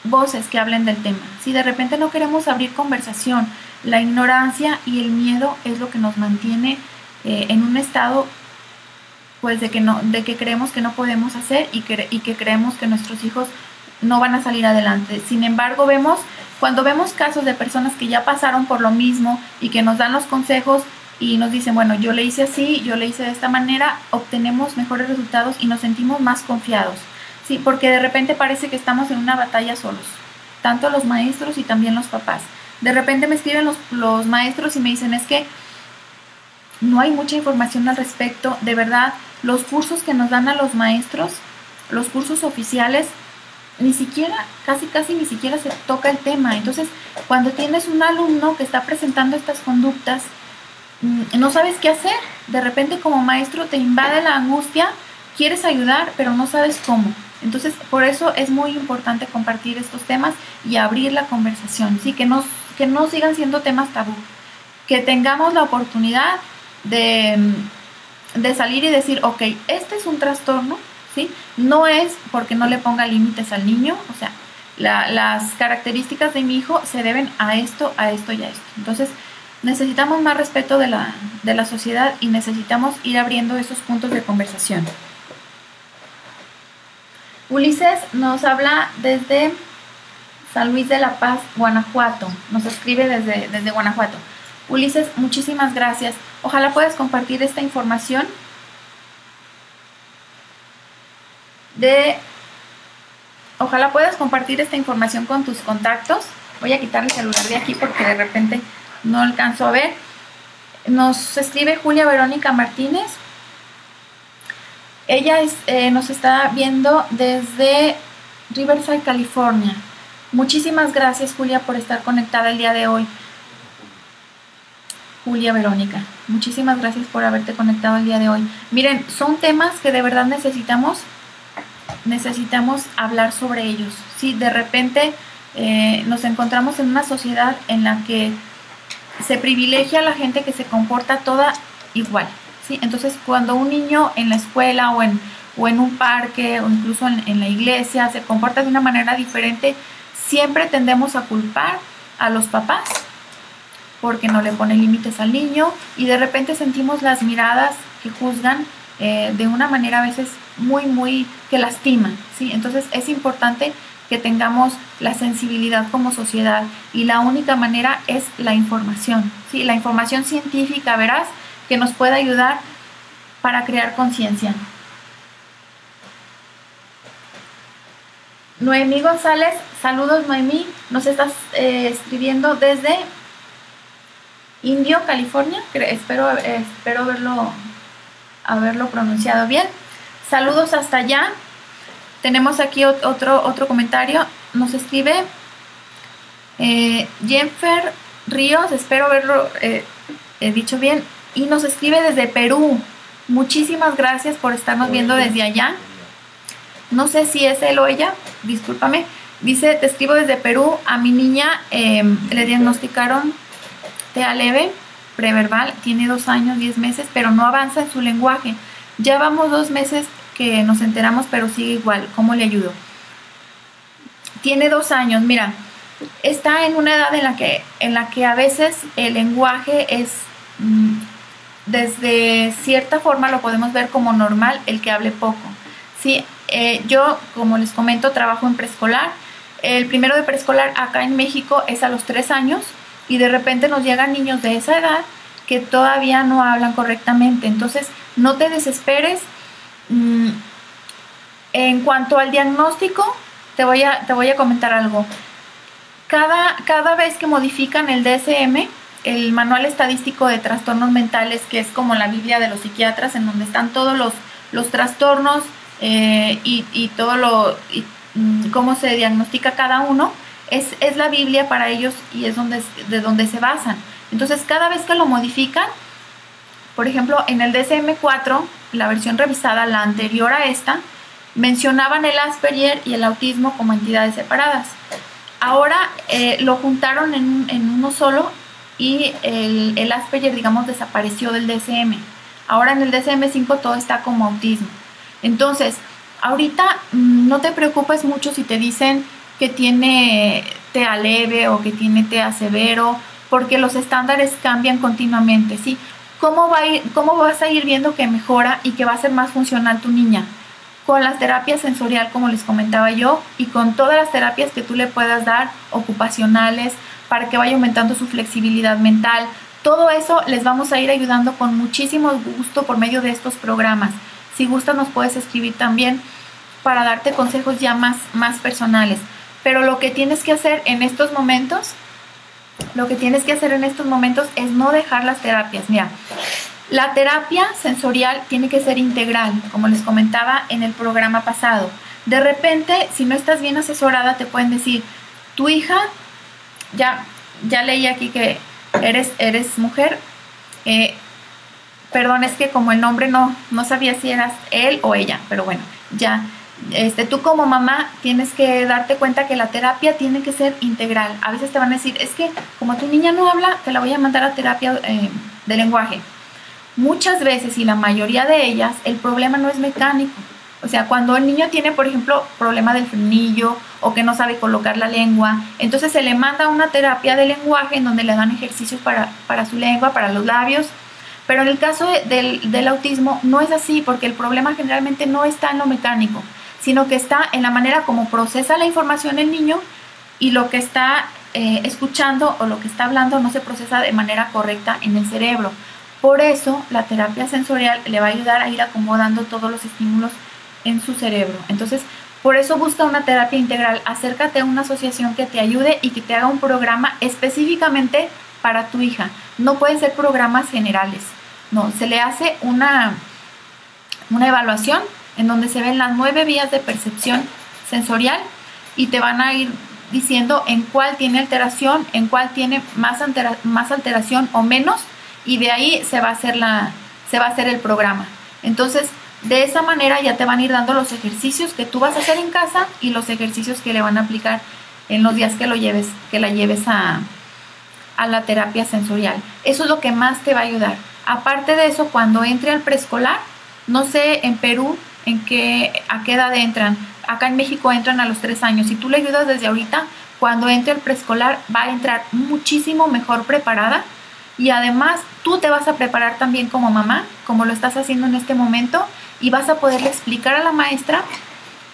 voces que hablen del tema. Si de repente no queremos abrir conversación, la ignorancia y el miedo es lo que nos mantiene eh, en un estado pues de que no de que creemos que no podemos hacer y que, y que creemos que nuestros hijos no van a salir adelante. Sin embargo, vemos cuando vemos casos de personas que ya pasaron por lo mismo y que nos dan los consejos y nos dicen, bueno, yo le hice así, yo le hice de esta manera, obtenemos mejores resultados y nos sentimos más confiados. Sí, porque de repente parece que estamos en una batalla solos, tanto los maestros y también los papás. De repente me escriben los, los maestros y me dicen, es que no hay mucha información al respecto. De verdad, los cursos que nos dan a los maestros, los cursos oficiales, ni siquiera, casi casi ni siquiera se toca el tema. Entonces, cuando tienes un alumno que está presentando estas conductas, mm, no sabes qué hacer. De repente como maestro te invade la angustia, quieres ayudar, pero no sabes cómo. Entonces, por eso es muy importante compartir estos temas y abrir la conversación, ¿sí? Que no, que no sigan siendo temas tabú. Que tengamos la oportunidad de, de salir y decir, ok, este es un trastorno, No es porque no le ponga límites al niño, o sea, las características de mi hijo se deben a esto, a esto y a esto. Entonces, necesitamos más respeto de la, de la sociedad y necesitamos ir abriendo esos puntos de conversación. Ulises nos habla desde San Luis de la Paz, Guanajuato. Nos escribe desde, desde Guanajuato. Ulises, muchísimas gracias. Ojalá puedas compartir esta información de... Ojalá puedas compartir esta información con tus contactos. Voy a quitar el celular de aquí porque de repente no alcanzo a ver. Nos escribe Julia Verónica Martínez. Ella eh, nos está viendo desde Riverside, California. Muchísimas gracias Julia por estar conectada el día de hoy. Julia Verónica, muchísimas gracias por haberte conectado el día de hoy. Miren, son temas que de verdad necesitamos, necesitamos hablar sobre ellos. Si de repente eh, nos encontramos en una sociedad en la que se privilegia a la gente que se comporta toda igual. Entonces, cuando un niño en la escuela o en, o en un parque o incluso en, la iglesia se comporta de una manera diferente, siempre tendemos a culpar a los papás porque no le ponen límites al niño y de repente sentimos las miradas que juzgan eh, de una manera a veces muy, muy que lastima, ¿sí? Entonces es importante que tengamos la sensibilidad como sociedad y la única manera es la información, ¿sí? La información científica, verás, que nos pueda ayudar para crear conciencia. Noemí González, saludos Noemí, nos estás eh, escribiendo desde Indio, California, espero, espero haberlo, haberlo pronunciado bien. Saludos hasta allá. Tenemos aquí otro, otro comentario, nos escribe eh, Jennifer Ríos, espero haberlo eh, dicho bien y nos escribe desde Perú. Muchísimas gracias por estarnos viendo desde allá. No sé si es él o ella, discúlpame. Dice, te escribo desde Perú. A mi niña em, le diagnosticaron TEA leve, preverbal, tiene dos años, diez meses, pero no avanza en su lenguaje. Ya vamos dos meses que nos enteramos, pero sigue igual. ¿Cómo le ayudo? Tiene dos años, mira, está en una edad en la que, en la que a veces el lenguaje es mm, desde cierta forma lo podemos ver como normal el que hable poco. Sí, eh, yo, como les comento, trabajo en preescolar. El primero de preescolar acá en México es a los tres años y de repente nos llegan niños de esa edad que todavía no hablan correctamente. Entonces, no te desesperes. Mm, En cuanto al diagnóstico, te voy a, te voy a comentar algo. Cada, cada vez que modifican el DSM, el Manual Estadístico de Trastornos Mentales, que es como la Biblia de los psiquiatras, en donde están todos los, los trastornos eh, y, y, todo lo, y, mm, cómo se diagnostica cada uno, es, es, la Biblia para ellos y es donde, de donde se basan. Entonces, cada vez que lo modifican, por ejemplo, en el DSM-4, la versión revisada, la anterior a esta, mencionaban el Asperger y el autismo como entidades separadas. Ahora eh, lo juntaron en, en, uno solo y el, el, Asperger, digamos, desapareció del DSM. Ahora en el DSM-5 todo está como autismo. Entonces, ahorita mm, no te preocupes mucho si te dicen que tiene TEA leve o que tiene TEA severo, porque los estándares cambian continuamente, ¿sí? ¿Cómo, va a ir, ¿Cómo vas a ir viendo que mejora y que va a ser más funcional tu niña? Con las terapias sensorial, como les comentaba yo, y con todas las terapias que tú le puedas dar, ocupacionales, para que vaya aumentando su flexibilidad mental. Todo eso les vamos a ir ayudando con muchísimo gusto por medio de estos programas. Si gustas nos puedes escribir también para darte consejos ya más, más personales. Pero lo que tienes que hacer en estos momentos, lo que tienes que hacer en estos momentos es no dejar las terapias. Mira, la terapia sensorial tiene que ser integral, como les comentaba en el programa pasado. De repente, si no estás bien asesorada, te pueden decir, tu hija, ya, ya leí aquí que eres, eres mujer, eh, perdón, es que como el nombre no, no sabía si eras él o ella, pero bueno, ya este, tú como mamá tienes que darte cuenta que la terapia tiene que ser integral. A veces te van a decir, es que como tu niña no habla, te la voy a mandar a terapia eh, de lenguaje. Muchas veces y la mayoría de ellas, el problema no es mecánico. O sea, cuando el niño tiene, por ejemplo, problema del frenillo o que no sabe colocar la lengua, entonces se le manda una terapia de lenguaje en donde le dan ejercicios para, para su lengua, para los labios. Pero en el caso del, del autismo no es así porque el problema generalmente no está en lo mecánico sino que está en la manera como procesa la información el niño y lo que está eh, escuchando o lo que está hablando no se procesa de manera correcta en el cerebro. Por eso la terapia sensorial le va a ayudar a ir acomodando todos los estímulos en su cerebro. Entonces, por eso busca una terapia integral. Acércate a una asociación que te ayude y que te haga un programa específicamente para tu hija. No pueden ser programas generales. No, se le hace una, una evaluación en donde se ven las nueve vías de percepción sensorial y te van a ir diciendo en cuál tiene alteración, en cuál tiene más, altera más alteración o menos y de ahí se va a hacer la se va a hacer el programa. Entonces, de esa manera ya te van a ir dando los ejercicios que tú vas a hacer en casa y los ejercicios que le van a aplicar en los días que lo lleves, que la lleves a, a la terapia sensorial. Eso es lo que más te va a ayudar. Aparte de eso, cuando entre al preescolar, no sé, en Perú en qué, a qué edad entran. Acá en México entran a los tres años. Si tú le ayudas desde ahorita, cuando entre el preescolar va a entrar muchísimo mejor preparada y además tú te vas a preparar también como mamá, como lo estás haciendo en este momento, y vas a poderle explicar a la maestra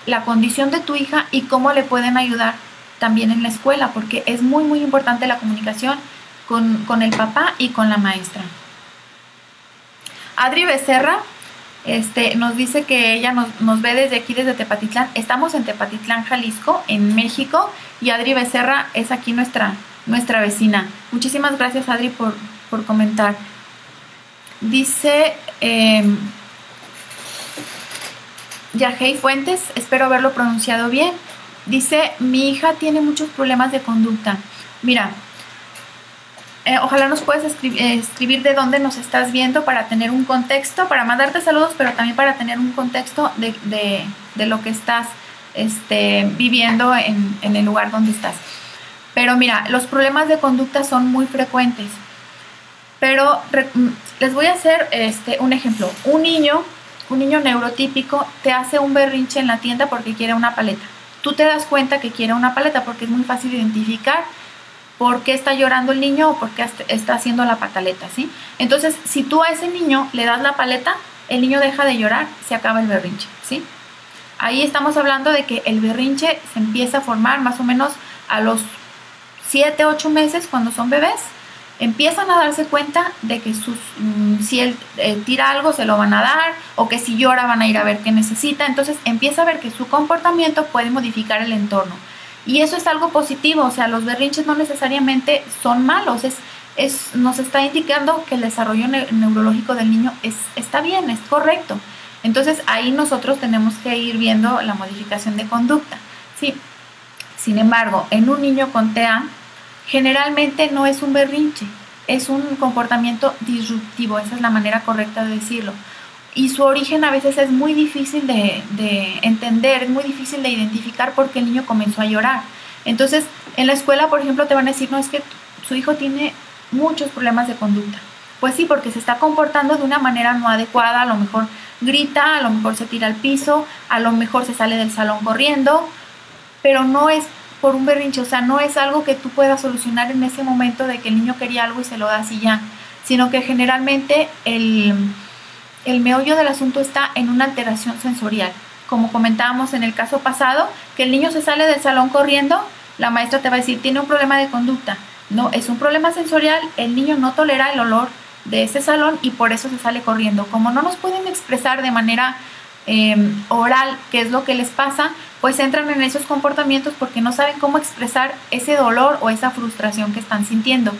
la condición de tu hija y cómo le pueden ayudar también en la escuela, porque es muy, muy importante la comunicación con, con el papá y con la maestra. Adri Becerra este, nos dice que ella nos, ve desde aquí, desde Tepatitlán. Estamos en Tepatitlán, Jalisco, en México, y Adri Becerra es aquí nuestra, nuestra vecina. Muchísimas gracias, Adri, por, por comentar. Dice eh, Fuentes, espero haberlo pronunciado bien. Dice, mi hija tiene muchos problemas de conducta. Mira, eh, ojalá nos puedas eh, escribir, de dónde nos estás viendo para tener un contexto, para mandarte saludos, pero también para tener un contexto de, lo que estás este, viviendo en, el lugar donde estás. Pero mira, los problemas de conducta son muy frecuentes. Pero mm, les voy a hacer este, un ejemplo. Un niño, un niño neurotípico, te hace un berrinche en la tienda porque quiere una paleta. Tú te das cuenta que quiere una paleta porque es muy fácil identificar por qué está llorando el niño o por qué está haciendo la pataleta, ¿sí? Entonces, si tú a ese niño le das la paleta, el niño deja de llorar, se acaba el berrinche, ¿sí? Ahí estamos hablando de que el berrinche se empieza a formar más o menos a los 7, 8 meses cuando son bebés empiezan a darse cuenta de que mm, si él eh, tira algo se lo van a dar o que si llora van a ir a ver qué necesita. Entonces empieza a ver que su comportamiento puede modificar el entorno. Y eso es algo positivo, o sea, los berrinches no necesariamente son malos, es, es, nos está indicando que el desarrollo neurológico del niño es, está bien, es correcto. Entonces ahí nosotros tenemos que ir viendo la modificación de conducta. Sí. Sin embargo, en un niño con TEA, generalmente no es un berrinche, es un comportamiento disruptivo, esa es la manera correcta de decirlo. Y su origen a veces es muy difícil de, entender, es muy difícil de identificar porque el niño comenzó a llorar. Entonces, en la escuela, por ejemplo, te van a decir, no, es que su hijo tiene muchos problemas de conducta. Pues sí, porque se está comportando de una manera no adecuada, a lo mejor grita, a lo mejor se tira al piso, a lo mejor se sale del salón corriendo, pero no es por un berrinche, o sea, no es algo que tú puedas solucionar en ese momento de que el niño quería algo y se lo das y ya, sino que generalmente el, el meollo del asunto está en una alteración sensorial. Como comentábamos en el caso pasado, que el niño se sale del salón corriendo, la maestra te va a decir, tiene un problema de conducta. No, es un problema sensorial, el niño no tolera el olor de ese salón y por eso se sale corriendo. Como no nos pueden expresar de manera Em, oral qué es lo que les pasa, pues entran en esos comportamientos porque no saben cómo expresar ese dolor o esa frustración que están sintiendo.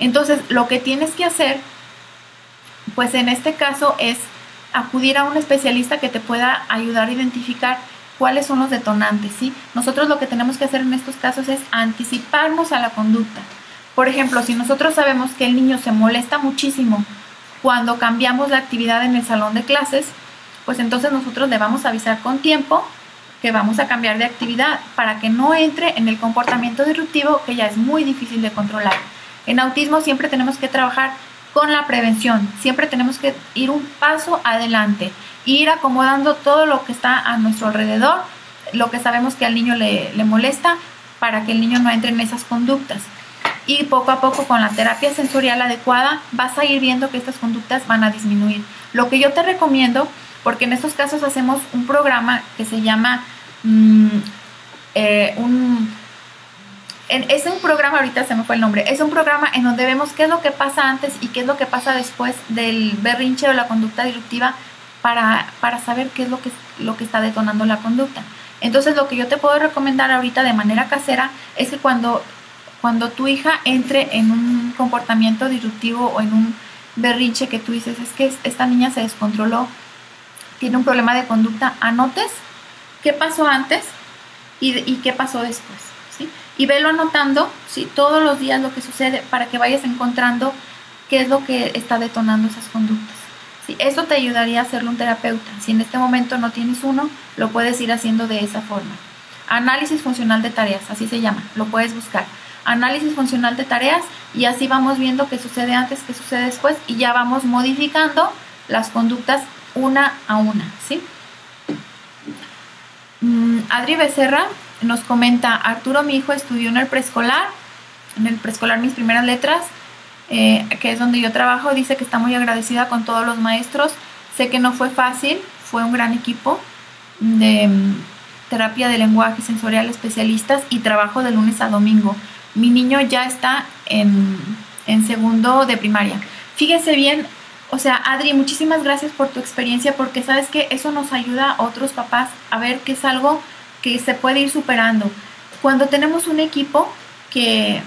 Entonces, lo que tienes que hacer, pues en este caso es acudir a un especialista que te pueda ayudar a identificar cuáles son los detonantes, ¿sí? Nosotros lo que tenemos que hacer en estos casos es anticiparnos a la conducta. Por ejemplo, si nosotros sabemos que el niño se molesta muchísimo cuando cambiamos la actividad en el salón de clases, pues entonces nosotros le vamos a avisar con tiempo que vamos a cambiar de actividad para que no entre en el comportamiento disruptivo que ya es muy difícil de controlar. En autismo siempre tenemos que trabajar con la prevención, siempre tenemos que ir un paso adelante, ir acomodando todo lo que está a nuestro alrededor, lo que sabemos que al niño le, le molesta, para que el niño no entre en esas conductas. Y poco a poco con la terapia sensorial adecuada vas a ir viendo que estas conductas van a disminuir. Lo que yo te recomiendo porque en estos casos hacemos un programa que se llama mm, eh, un es un programa, ahorita se me fue el nombre, es un programa en donde vemos qué es lo que pasa antes y qué es lo que pasa después del berrinche o la conducta disruptiva para, para saber qué es lo que, lo que está detonando la conducta. Entonces lo que yo te puedo recomendar ahorita de manera casera es que cuando, cuando tu hija entre en un comportamiento disruptivo o en un berrinche que tú dices, es que esta niña se descontroló, tiene un problema de conducta, anotes qué pasó antes y, qué pasó después. Y velo anotando ¿sí? todos los días lo que sucede para que vayas encontrando qué es lo que está detonando esas conductas. ¿sí? Eso te ayudaría a hacerlo un terapeuta. Si en este momento no tienes uno, lo puedes ir haciendo de esa forma. Análisis funcional de tareas, así se llama, lo puedes buscar. Análisis funcional de tareas y así vamos viendo qué sucede antes, qué sucede después y ya vamos modificando las conductas una a una, ¿sí? Mm, Adri Becerra nos comenta, Arturo, mi hijo, estudió en el preescolar, en el preescolar mis primeras letras, eh, que es donde yo trabajo, dice que está muy agradecida con todos los maestros. Sé que no fue fácil, fue un gran equipo de mm, terapia de lenguaje sensorial especialistas y trabajo de lunes a domingo. Mi niño ya está en, en segundo de primaria. Fíjense bien, o sea, Adri, muchísimas gracias por tu experiencia porque sabes que eso nos ayuda a otros papás a ver que es algo se puede ir superando. Cuando tenemos un equipo que,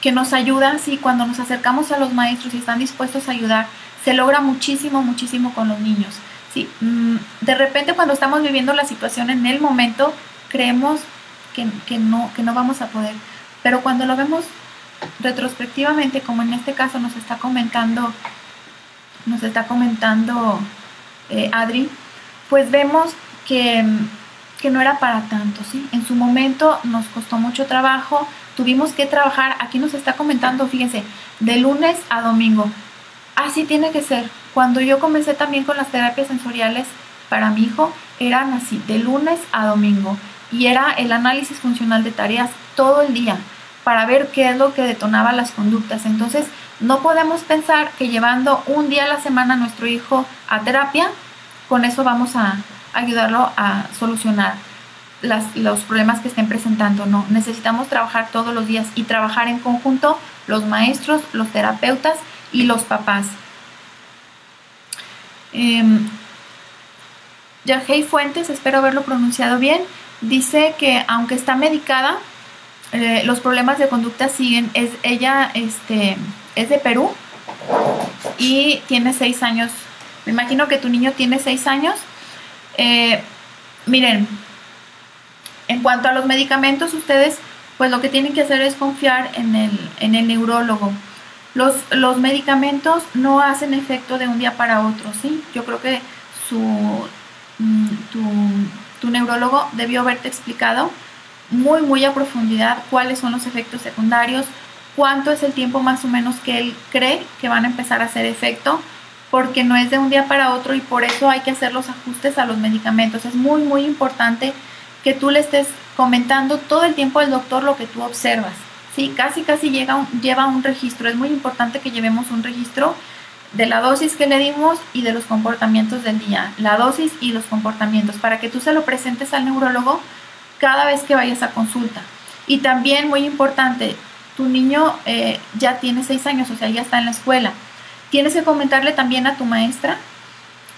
que nos ayuda, sí, cuando nos acercamos a los maestros y están dispuestos a ayudar, se logra muchísimo, muchísimo con los niños. Sí, mm, de repente cuando estamos viviendo la situación en el momento, creemos que, que, no, que no vamos a poder. Pero cuando lo vemos retrospectivamente, como en este caso nos está comentando nos está comentando eh, Adri, pues vemos que, que, no era para tanto, ¿sí? En su momento nos costó mucho trabajo, tuvimos que trabajar, aquí nos está comentando, fíjense, de lunes a domingo. Así tiene que ser. Cuando yo comencé también con las terapias sensoriales para mi hijo, eran así, de lunes a domingo. Y era el análisis funcional de tareas todo el día para ver qué es lo que detonaba las conductas. Entonces, no podemos pensar que llevando un día a la semana a nuestro hijo a terapia, con eso vamos a ayudarlo a solucionar. los problemas que estén presentando, no. Necesitamos trabajar todos los días y trabajar en conjunto los maestros, los terapeutas y los papás. Eh, Fuentes, espero haberlo pronunciado bien, dice que aunque está medicada, eh, los problemas de conducta siguen. Es, ella este, es de Perú y tiene seis años. Me imagino que tu niño tiene seis años. Eh, miren, en cuanto a los medicamentos, ustedes pues lo que tienen que hacer es confiar en el, en el neurólogo. Los, los medicamentos no hacen efecto de un día para otro, ¿sí? Yo creo que su, mm, tu, tu neurólogo debió haberte explicado muy, muy a profundidad cuáles son los efectos secundarios, cuánto es el tiempo más o menos que él cree que van a empezar a hacer efecto, porque no es de un día para otro y por eso hay que hacer los ajustes a los medicamentos. Es muy, muy importante que tú le estés comentando todo el tiempo al doctor lo que tú observas. Sí, casi, casi llega lleva un registro. Es muy importante que llevemos un registro de la dosis que le dimos y de los comportamientos del día. La dosis y los comportamientos, para que tú se lo presentes al neurólogo cada vez que vayas a consulta. Y también, muy importante, tu niño eh, ya tiene seis años, o sea, ya está en la escuela. Tienes que comentarle también a tu maestra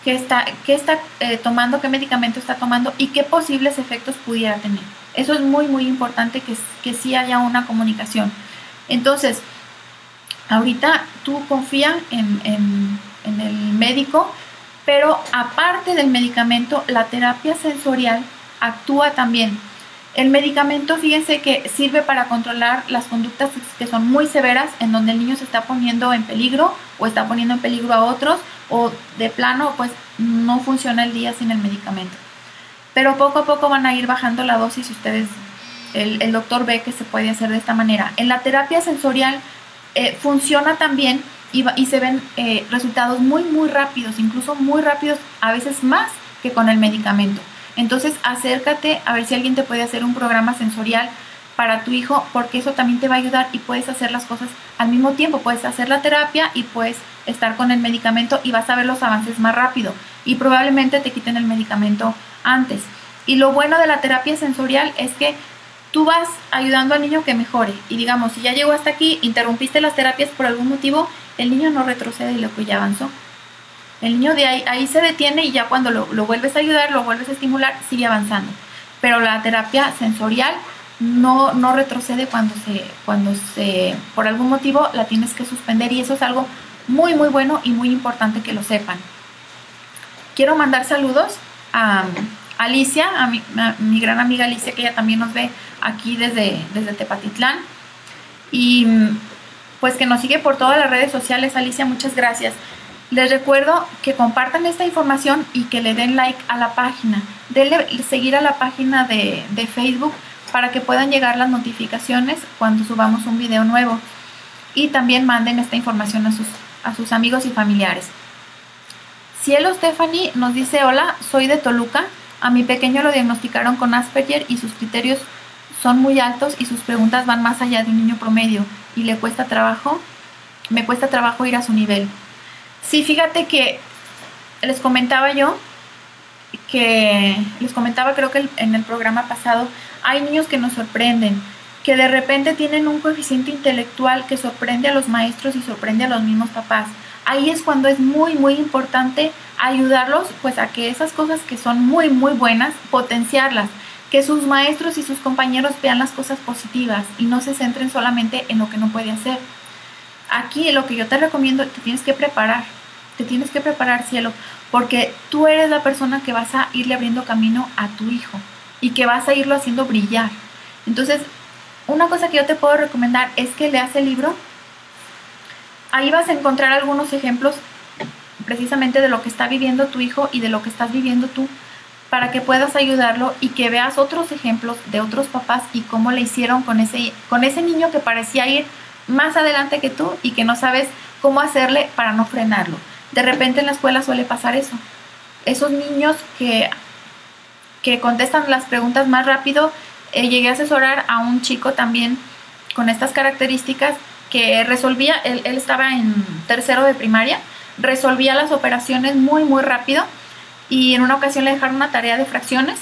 qué está, está eh, tomando, qué medicamento está tomando y qué posibles efectos pudiera tener. Eso es muy, muy importante que, que sí haya una comunicación. Entonces, ahorita tú confía en, en, en el médico, pero aparte del medicamento, la terapia sensorial actúa también el medicamento, fíjense que sirve para controlar las conductas que son muy severas, en donde el niño se está poniendo en peligro o está poniendo en peligro a otros, o de plano, pues no funciona el día sin el medicamento. Pero poco a poco van a ir bajando la dosis ustedes, el, doctor ve que se puede hacer de esta manera. En la terapia sensorial eh, funciona también y, y se ven eh, resultados muy, muy rápidos, incluso muy rápidos, a veces más que con el medicamento. Entonces acércate a ver si alguien te puede hacer un programa sensorial para tu hijo, porque eso también te va a ayudar y puedes hacer las cosas al mismo tiempo. Puedes hacer la terapia y puedes estar con el medicamento y vas a ver los avances más rápido. Y probablemente te quiten el medicamento antes. Y lo bueno de la terapia sensorial es que tú vas ayudando al niño que mejore. Y digamos, si ya llegó hasta aquí, interrumpiste las terapias por algún motivo, el niño no retrocede y lo que ya avanzó. El niño de ahí, ahí se detiene y ya cuando lo, vuelves a ayudar, lo vuelves a estimular, sigue avanzando. Pero la terapia sensorial no, no retrocede cuando se, cuando se, por algún motivo la tienes que suspender y eso es algo muy, muy bueno y muy importante que lo sepan. Quiero mandar saludos a, Alicia, a mi, mi, gran amiga Alicia, que ella también nos ve aquí desde, desde Tepatitlán. Y pues que nos sigue por todas las redes sociales. Alicia, muchas gracias. Les recuerdo que compartan esta información y que le den like a la página. Denle seguir a la página de, Facebook para que puedan llegar las notificaciones cuando subamos un video nuevo. Y también manden esta información a sus, a sus amigos y familiares. Cielo Stephanie nos dice, hola, soy de Toluca. A mi pequeño lo diagnosticaron con Asperger y sus criterios son muy altos y sus preguntas van más allá de un niño promedio y le cuesta trabajo, me cuesta trabajo ir a su nivel. Sí, fíjate que les comentaba yo que les comentaba creo que en el programa pasado hay niños que nos sorprenden, que de repente tienen un coeficiente intelectual que sorprende a los maestros y sorprende a los mismos papás. Ahí es cuando es muy muy importante ayudarlos pues a que esas cosas que son muy muy buenas potenciarlas, que sus maestros y sus compañeros vean las cosas positivas y no se centren solamente en lo que no puede hacer. Aquí lo que yo te recomiendo, te tienes que preparar, te tienes que preparar, cielo, porque tú eres la persona que vas a irle abriendo camino a tu hijo y que vas a irlo haciendo brillar. Entonces, una cosa que yo te puedo recomendar es que leas el libro. Ahí vas a encontrar algunos ejemplos precisamente de lo que está viviendo tu hijo y de lo que estás viviendo tú para que puedas ayudarlo y que veas otros ejemplos de otros papás y cómo le hicieron con ese, con ese niño que parecía ir más adelante que tú y que no sabes cómo hacerle para no frenarlo. De repente en la escuela suele pasar eso. Esos niños que, que contestan las preguntas más rápido, eh, llegué a asesorar a un chico también con estas características que resolvía, él, él estaba en tercero de primaria, resolvía las operaciones muy, muy rápido y en una ocasión le dejaron una tarea de fracciones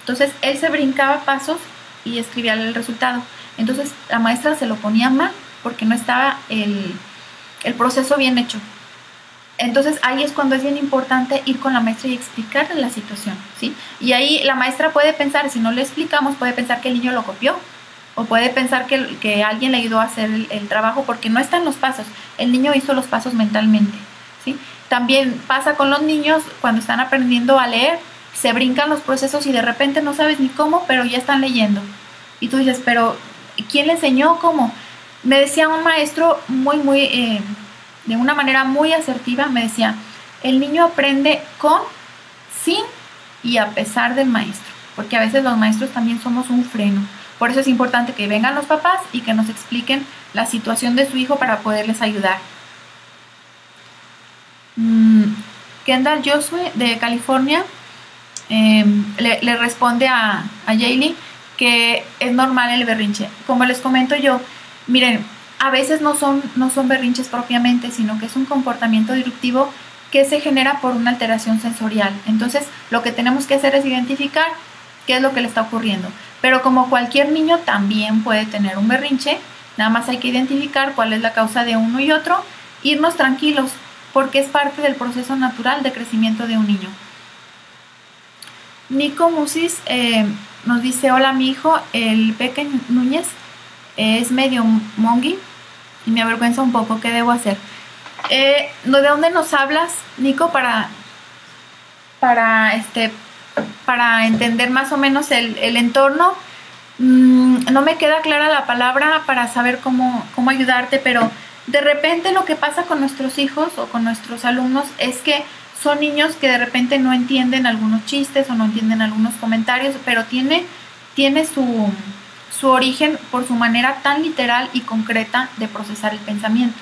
Entonces él se brincaba pasos y escribía el resultado. Entonces la maestra se lo ponía mal porque no estaba el, el proceso bien hecho. Entonces ahí es cuando es bien importante ir con la maestra y explicarle la situación, ¿sí? Y ahí la maestra puede pensar, si no le explicamos, puede pensar que el niño lo copió o puede pensar que, que alguien le ayudó a hacer el, trabajo porque no están los pasos, el niño hizo los pasos mentalmente, ¿sí? También pasa con los niños cuando están aprendiendo a leer, se brincan los procesos y de repente no sabes ni cómo, pero ya están leyendo. Y tú dices, pero ¿quién le enseñó cómo? Me decía un maestro muy, muy... Eh, de una manera muy asertiva, me decía, el niño aprende con, sin y a pesar del maestro, porque a veces los maestros también somos un freno. Por eso es importante que vengan los papás y que nos expliquen la situación de su hijo para poderles ayudar. Mm, Kendall Josue de California em, le, responde a, a Jaylee que es normal el berrinche. Como les comento yo, miren, a veces no son, no son berrinches propiamente, sino que es un comportamiento disruptivo que se genera por una alteración sensorial. Entonces, lo que tenemos que hacer es identificar qué es lo que le está ocurriendo. Pero como cualquier niño también puede tener un berrinche, nada más hay que identificar cuál es la causa de uno y otro, irnos tranquilos, porque es parte del proceso natural de crecimiento de un niño. Nico Musis eh, nos dice, hola mi hijo, el Peque Núñez es medio mongi y me avergüenza un poco. ¿Qué debo hacer? Eh, ¿De dónde nos hablas, Nico, para, para, este, para entender más o menos el, entorno? Mm, no me queda clara la palabra para saber cómo, cómo ayudarte, pero de repente lo que pasa con nuestros hijos o con nuestros alumnos es que son niños que de repente no entienden algunos chistes o no entienden algunos comentarios, pero tiene, tiene su, su origen por su manera tan literal y concreta de procesar el pensamiento.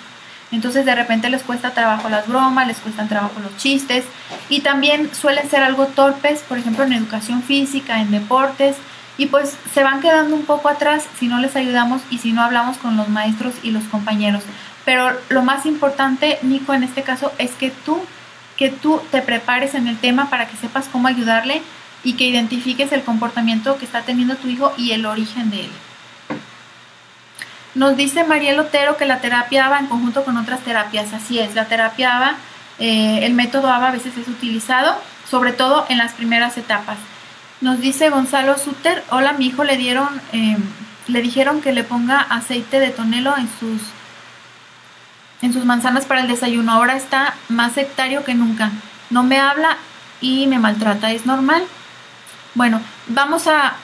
Entonces de repente les cuesta trabajo las bromas, les cuestan trabajo los chistes y también suelen ser algo torpes, por ejemplo en educación física, en deportes y pues se van quedando un poco atrás si no les ayudamos y si no hablamos con los maestros y los compañeros. Pero lo más importante, Nico, en este caso es que tú que tú te prepares en el tema para que sepas cómo ayudarle y que identifiques el comportamiento que está teniendo tu hijo y el origen de él. Nos dice María Otero que la terapia ABA en conjunto con otras terapias, así es, la terapia ABA, eh, el método ABA a veces es utilizado, sobre todo en las primeras etapas. Nos dice Gonzalo Suter, hola, mi hijo le dieron, em, le dijeron que le ponga aceite de tonelo en sus, en sus manzanas para el desayuno, ahora está más sectario que nunca, no me habla y me maltrata, ¿es normal? Bueno, vamos a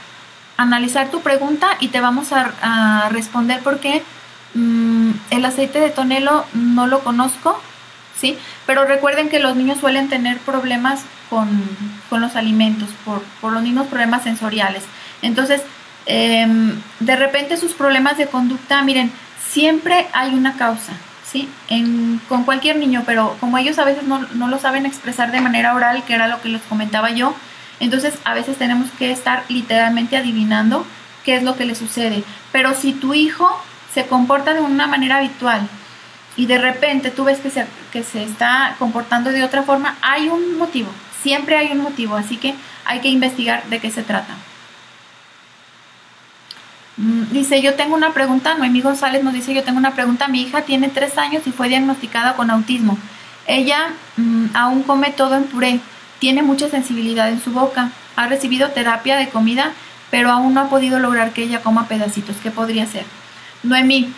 analizar tu pregunta y te vamos a, responder por qué mm, el aceite de tonelo no lo conozco, ¿sí? Pero recuerden que los niños suelen tener problemas con, los alimentos, por, los mismos problemas sensoriales. Entonces, em, de repente sus problemas de conducta, miren, siempre hay una causa, ¿sí? con cualquier niño, pero como ellos a veces no, no lo saben expresar de manera oral, que era lo que les comentaba yo, entonces a veces tenemos que estar literalmente adivinando qué es lo que le sucede. Pero si tu hijo se comporta de una manera habitual y de repente tú ves que se, que se está comportando de otra forma, hay un motivo, siempre hay un motivo, así que hay que investigar de qué se trata. Mm, dice, yo tengo una pregunta, Noemí González nos dice, yo tengo una pregunta, mi hija tiene tres años y fue diagnosticada con autismo. Ella mm, aún come todo en puré tiene mucha sensibilidad en su boca. Ha recibido terapia de comida, pero aún no ha podido lograr que ella coma pedacitos. ¿Qué podría ser? Noemí,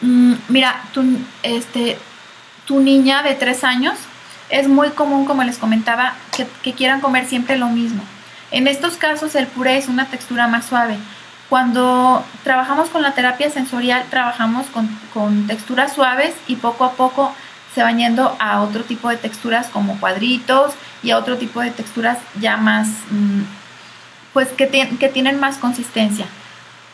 mm, mira, tu, este, tu niña de tres años es muy común, como les comentaba, que, quieran comer siempre lo mismo. En estos casos el puré es una textura más suave. Cuando trabajamos con la terapia sensorial, trabajamos con, con texturas suaves y poco a poco se van yendo a otro tipo de texturas como cuadritos y a otro tipo de texturas ya más, mm, pues que, que, tienen más consistencia.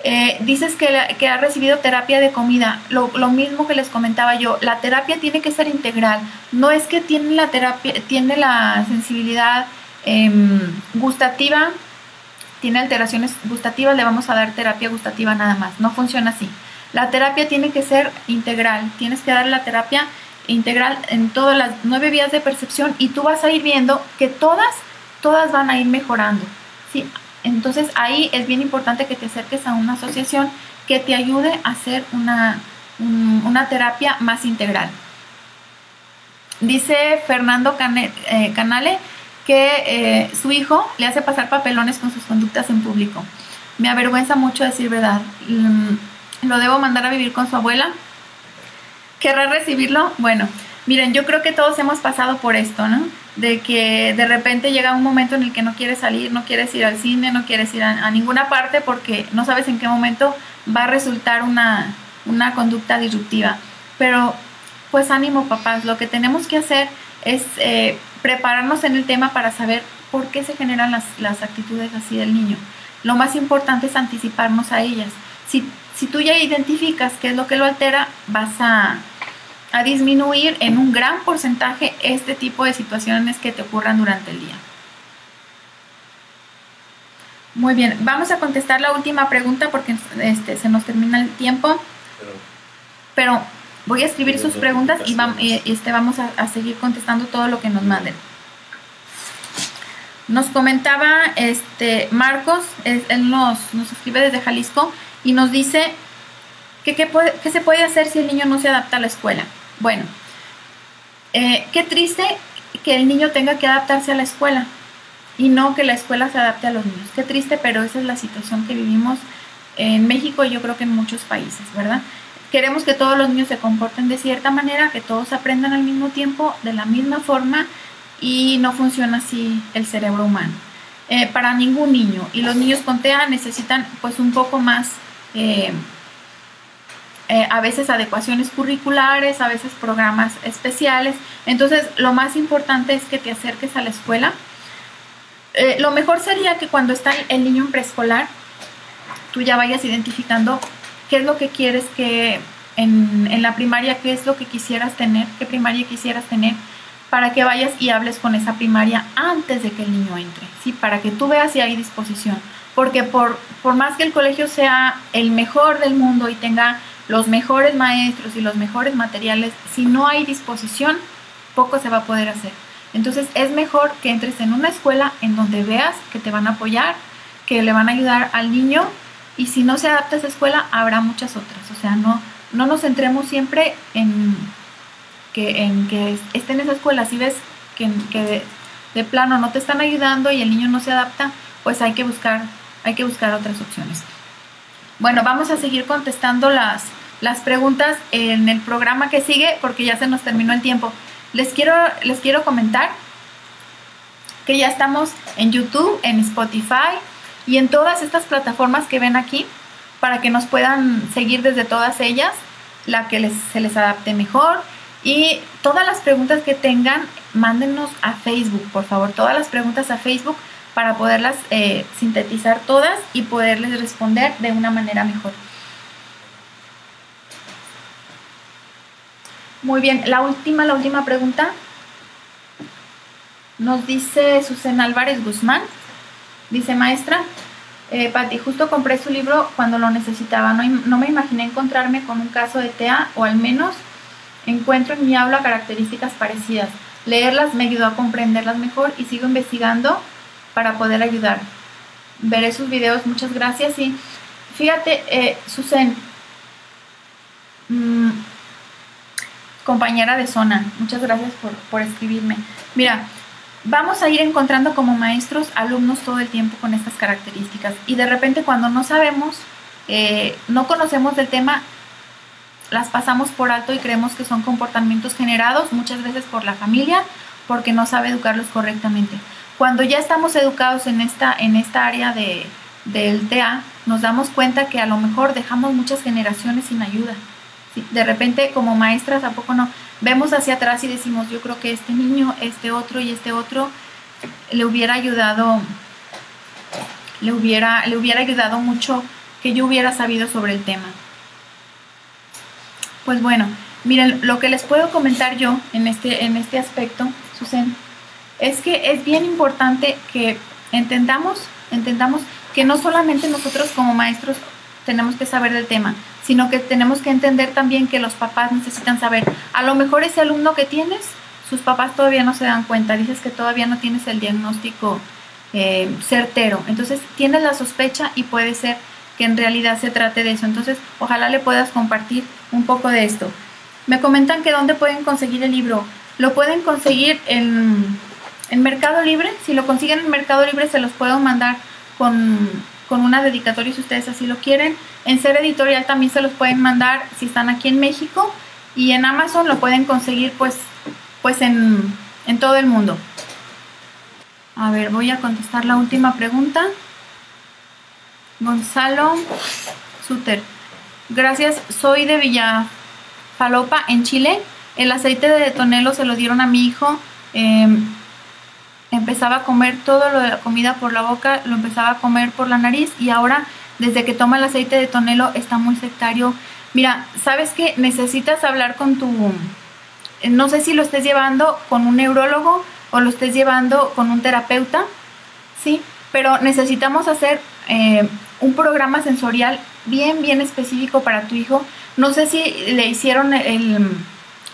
Eh, dices que, que ha recibido terapia de comida, lo, mismo que les comentaba yo, la terapia tiene que ser integral, no es que tiene la terapia, tiene la sensibilidad em, gustativa, tiene alteraciones gustativas, le vamos a dar terapia gustativa nada más, no funciona así. La terapia tiene que ser integral, tienes que darle la terapia integral en todas las nueve vías de percepción y tú vas a ir viendo que todas, todas van a ir mejorando. ¿sí? Entonces ahí es bien importante que te acerques a una asociación que te ayude a hacer una, una terapia más integral. Dice Fernando eh, Canale que eh, su hijo le hace pasar papelones con sus conductas en público. Me avergüenza mucho decir verdad. Mm, ¿Lo debo mandar a vivir con su abuela? ¿Querrá recibirlo? Bueno, miren, yo creo que todos hemos pasado por esto, ¿no? De que de repente llega un momento en el que no quieres salir, no quieres ir al cine, no quieres ir a, ninguna parte porque no sabes en qué momento va a resultar una, una conducta disruptiva. Pero pues ánimo papás, lo que tenemos que hacer es eh, prepararnos en el tema para saber por qué se generan las, las, actitudes así del niño. Lo más importante es anticiparnos a ellas. Si, si tú ya identificas qué es lo que lo altera, vas a, a disminuir en un gran porcentaje este tipo de situaciones que te ocurran durante el día. Muy bien, vamos a contestar la última pregunta porque este, se nos termina el tiempo. Pero Voy a escribir sus preguntas y vamos, este, vamos a, seguir contestando todo lo que nos manden. Nos comentaba este Marcos, él nos, nos escribe desde Jalisco y nos dice que qué se puede hacer si el niño no se adapta a la escuela. Bueno, eh, qué triste que el niño tenga que adaptarse a la escuela y no que la escuela se adapte a los niños. Qué triste, pero esa es la situación que vivimos en México y yo creo que en muchos países, ¿verdad? Queremos que todos los niños se comporten de cierta manera, que todos aprendan al mismo tiempo, de la misma forma, y no funciona así el cerebro humano. Eh, para ningún niño. Y los niños con TEA necesitan pues un poco más, eh, eh, a veces adecuaciones curriculares, a veces programas especiales. Entonces lo más importante es que te acerques a la escuela. lo mejor sería que cuando está el niño en preescolar, tú ya vayas identificando qué es lo que quieres que en, en, la primaria, qué es lo que quisieras tener, qué primaria quisieras tener, para que vayas y hables con esa primaria antes de que el niño entre, ¿sí? Para que tú veas si hay disposición. Porque por, por más que el colegio sea el mejor del mundo y tenga los mejores maestros y los mejores materiales, si no hay disposición, poco se va a poder hacer. Entonces es mejor que entres en una escuela en donde veas que te van a apoyar, que le van a ayudar al niño y si no se adapta a esa escuela, habrá muchas otras. O sea, no, no nos centremos siempre en que, en que esté en esa escuela. Si ves que, que de, plano no te están ayudando y el niño no se adapta, pues hay que buscar, hay que buscar otras opciones. Bueno, vamos a seguir contestando las, las preguntas en el programa que sigue porque ya se nos terminó el tiempo. Les quiero, les quiero comentar que ya estamos en YouTube, en Spotify, y en todas estas plataformas que ven aquí para que nos puedan seguir desde todas ellas, la que les, se les adapte mejor. Y todas las preguntas que tengan, mándenos a Facebook, por favor, todas las preguntas a Facebook para poderlas eh, sintetizar todas y poderles responder de una manera mejor. Muy bien, la última, la última pregunta. Nos dice Susana Álvarez Guzmán. Dice maestra, eh, Pati, justo compré su libro cuando lo necesitaba. No, no, me imaginé encontrarme con un caso de TEA o al menos encuentro en mi aula características parecidas. Leerlas me ayudó a comprenderlas mejor y sigo investigando para poder ayudar. Veré sus videos, muchas gracias. Y fíjate, eh, Susan, mm, compañera de zona, muchas gracias por, por escribirme. Mira, vamos a ir encontrando como maestros alumnos todo el tiempo con estas características y de repente cuando no sabemos, eh, no conocemos del tema, las pasamos por alto y creemos que son comportamientos generados muchas veces por la familia porque no sabe educarlos correctamente. Cuando ya estamos educados en esta, en esta área de, del TEA, nos damos cuenta que a lo mejor dejamos muchas generaciones sin ayuda. De repente como maestras, ¿a poco no? vemos hacia atrás y decimos, yo creo que este niño, este otro y este otro le hubiera ayudado, le hubiera, le hubiera ayudado mucho que yo hubiera sabido sobre el tema. Pues bueno, miren, lo que les puedo comentar yo en este, en este aspecto, Susan, es que es bien importante que entendamos, entendamos que no solamente nosotros como maestros tenemos que saber del tema, sino que tenemos que entender también que los papás necesitan saber, a lo mejor ese alumno que tienes, sus papás todavía no se dan cuenta, dices que todavía no tienes el diagnóstico eh, certero. Entonces tienes la sospecha y puede ser que en realidad se trate de eso. Entonces ojalá le puedas compartir un poco de esto. Me comentan que dónde pueden conseguir el libro. Lo pueden conseguir en, en Mercado Libre. Si lo consiguen en Mercado Libre se los puedo mandar con, con una dedicatoria si ustedes así lo quieren. En Ser Editorial también se los pueden mandar si están aquí en México. Y en Amazon lo pueden conseguir pues, pues en, en todo el mundo. A ver, voy a contestar la última pregunta. Gonzalo Suter. Gracias, soy de Villafalopa, en Chile. El aceite de tonelo se lo dieron a mi hijo. Em, empezaba a comer todo lo de la comida por la boca, lo empezaba a comer por la nariz y ahora, desde que toma el aceite de tonelo, está muy sectario. Mira, ¿sabes qué? Necesitas hablar con tu... No sé si lo estés llevando con un neurólogo o lo estés llevando con un terapeuta, ¿sí? Pero necesitamos hacer eh, un programa sensorial bien, bien específico para tu hijo. No sé si le hicieron el,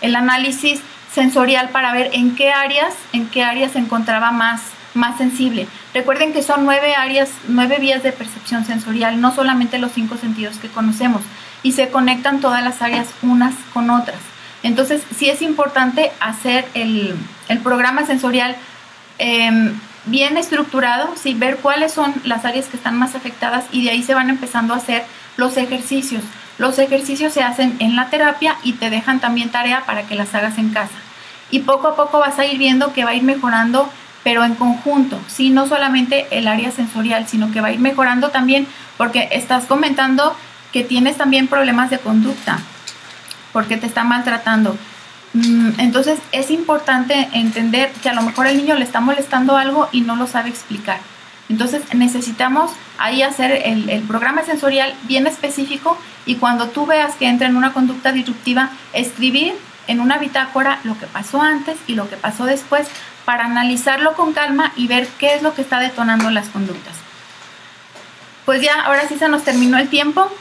el análisis sensorial para ver en qué áreas, en qué áreas se encontraba más, más sensible. Recuerden que son nueve áreas, nueve vías de percepción sensorial, no solamente los cinco sentidos que conocemos, y se conectan todas las áreas unas con otras. Entonces, sí es importante hacer el, programa sensorial em, bien estructurado, ¿sí? ver cuáles son las áreas que están más afectadas y de ahí se van empezando a hacer los ejercicios. Los ejercicios se hacen en la terapia y te dejan también tarea para que las hagas en casa. Y poco a poco vas a ir viendo que va a ir mejorando, pero en conjunto, ¿sí? no solamente el área sensorial, sino que va a ir mejorando también porque estás comentando que tienes también problemas de conducta porque te está maltratando. Mm, entonces es importante entender que a lo mejor el niño le está molestando algo y no lo sabe explicar. Entonces necesitamos ahí hacer el, programa sensorial bien específico y cuando tú veas que entra en una conducta disruptiva, escribir en una bitácora lo que pasó antes y lo que pasó después para analizarlo con calma y ver qué es lo que está detonando las conductas. Pues ya, ahora sí se nos terminó el tiempo.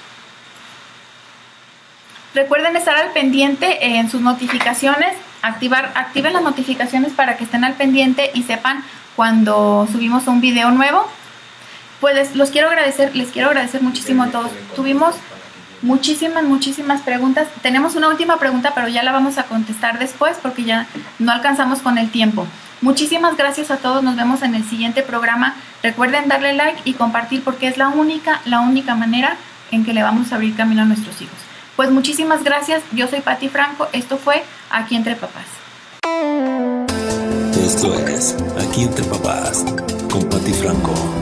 Recuerden estar al pendiente en sus notificaciones, activar, activen las notificaciones para que estén al pendiente y sepan cuando subimos un video nuevo. Pues los quiero agradecer, les quiero agradecer muchísimo a todos. Tuvimos muchísimas, muchísimas preguntas. Tenemos una última pregunta, pero ya la vamos a contestar después porque ya no alcanzamos con el tiempo. Muchísimas gracias a todos. Nos vemos en el siguiente programa. Recuerden darle like y compartir porque es la única, la única manera en que le vamos a abrir camino a nuestros hijos. Pues muchísimas gracias. Yo soy Patti Franco. Esto fue Aquí entre Papás. Esto es Aquí entre Papás con Patti Franco.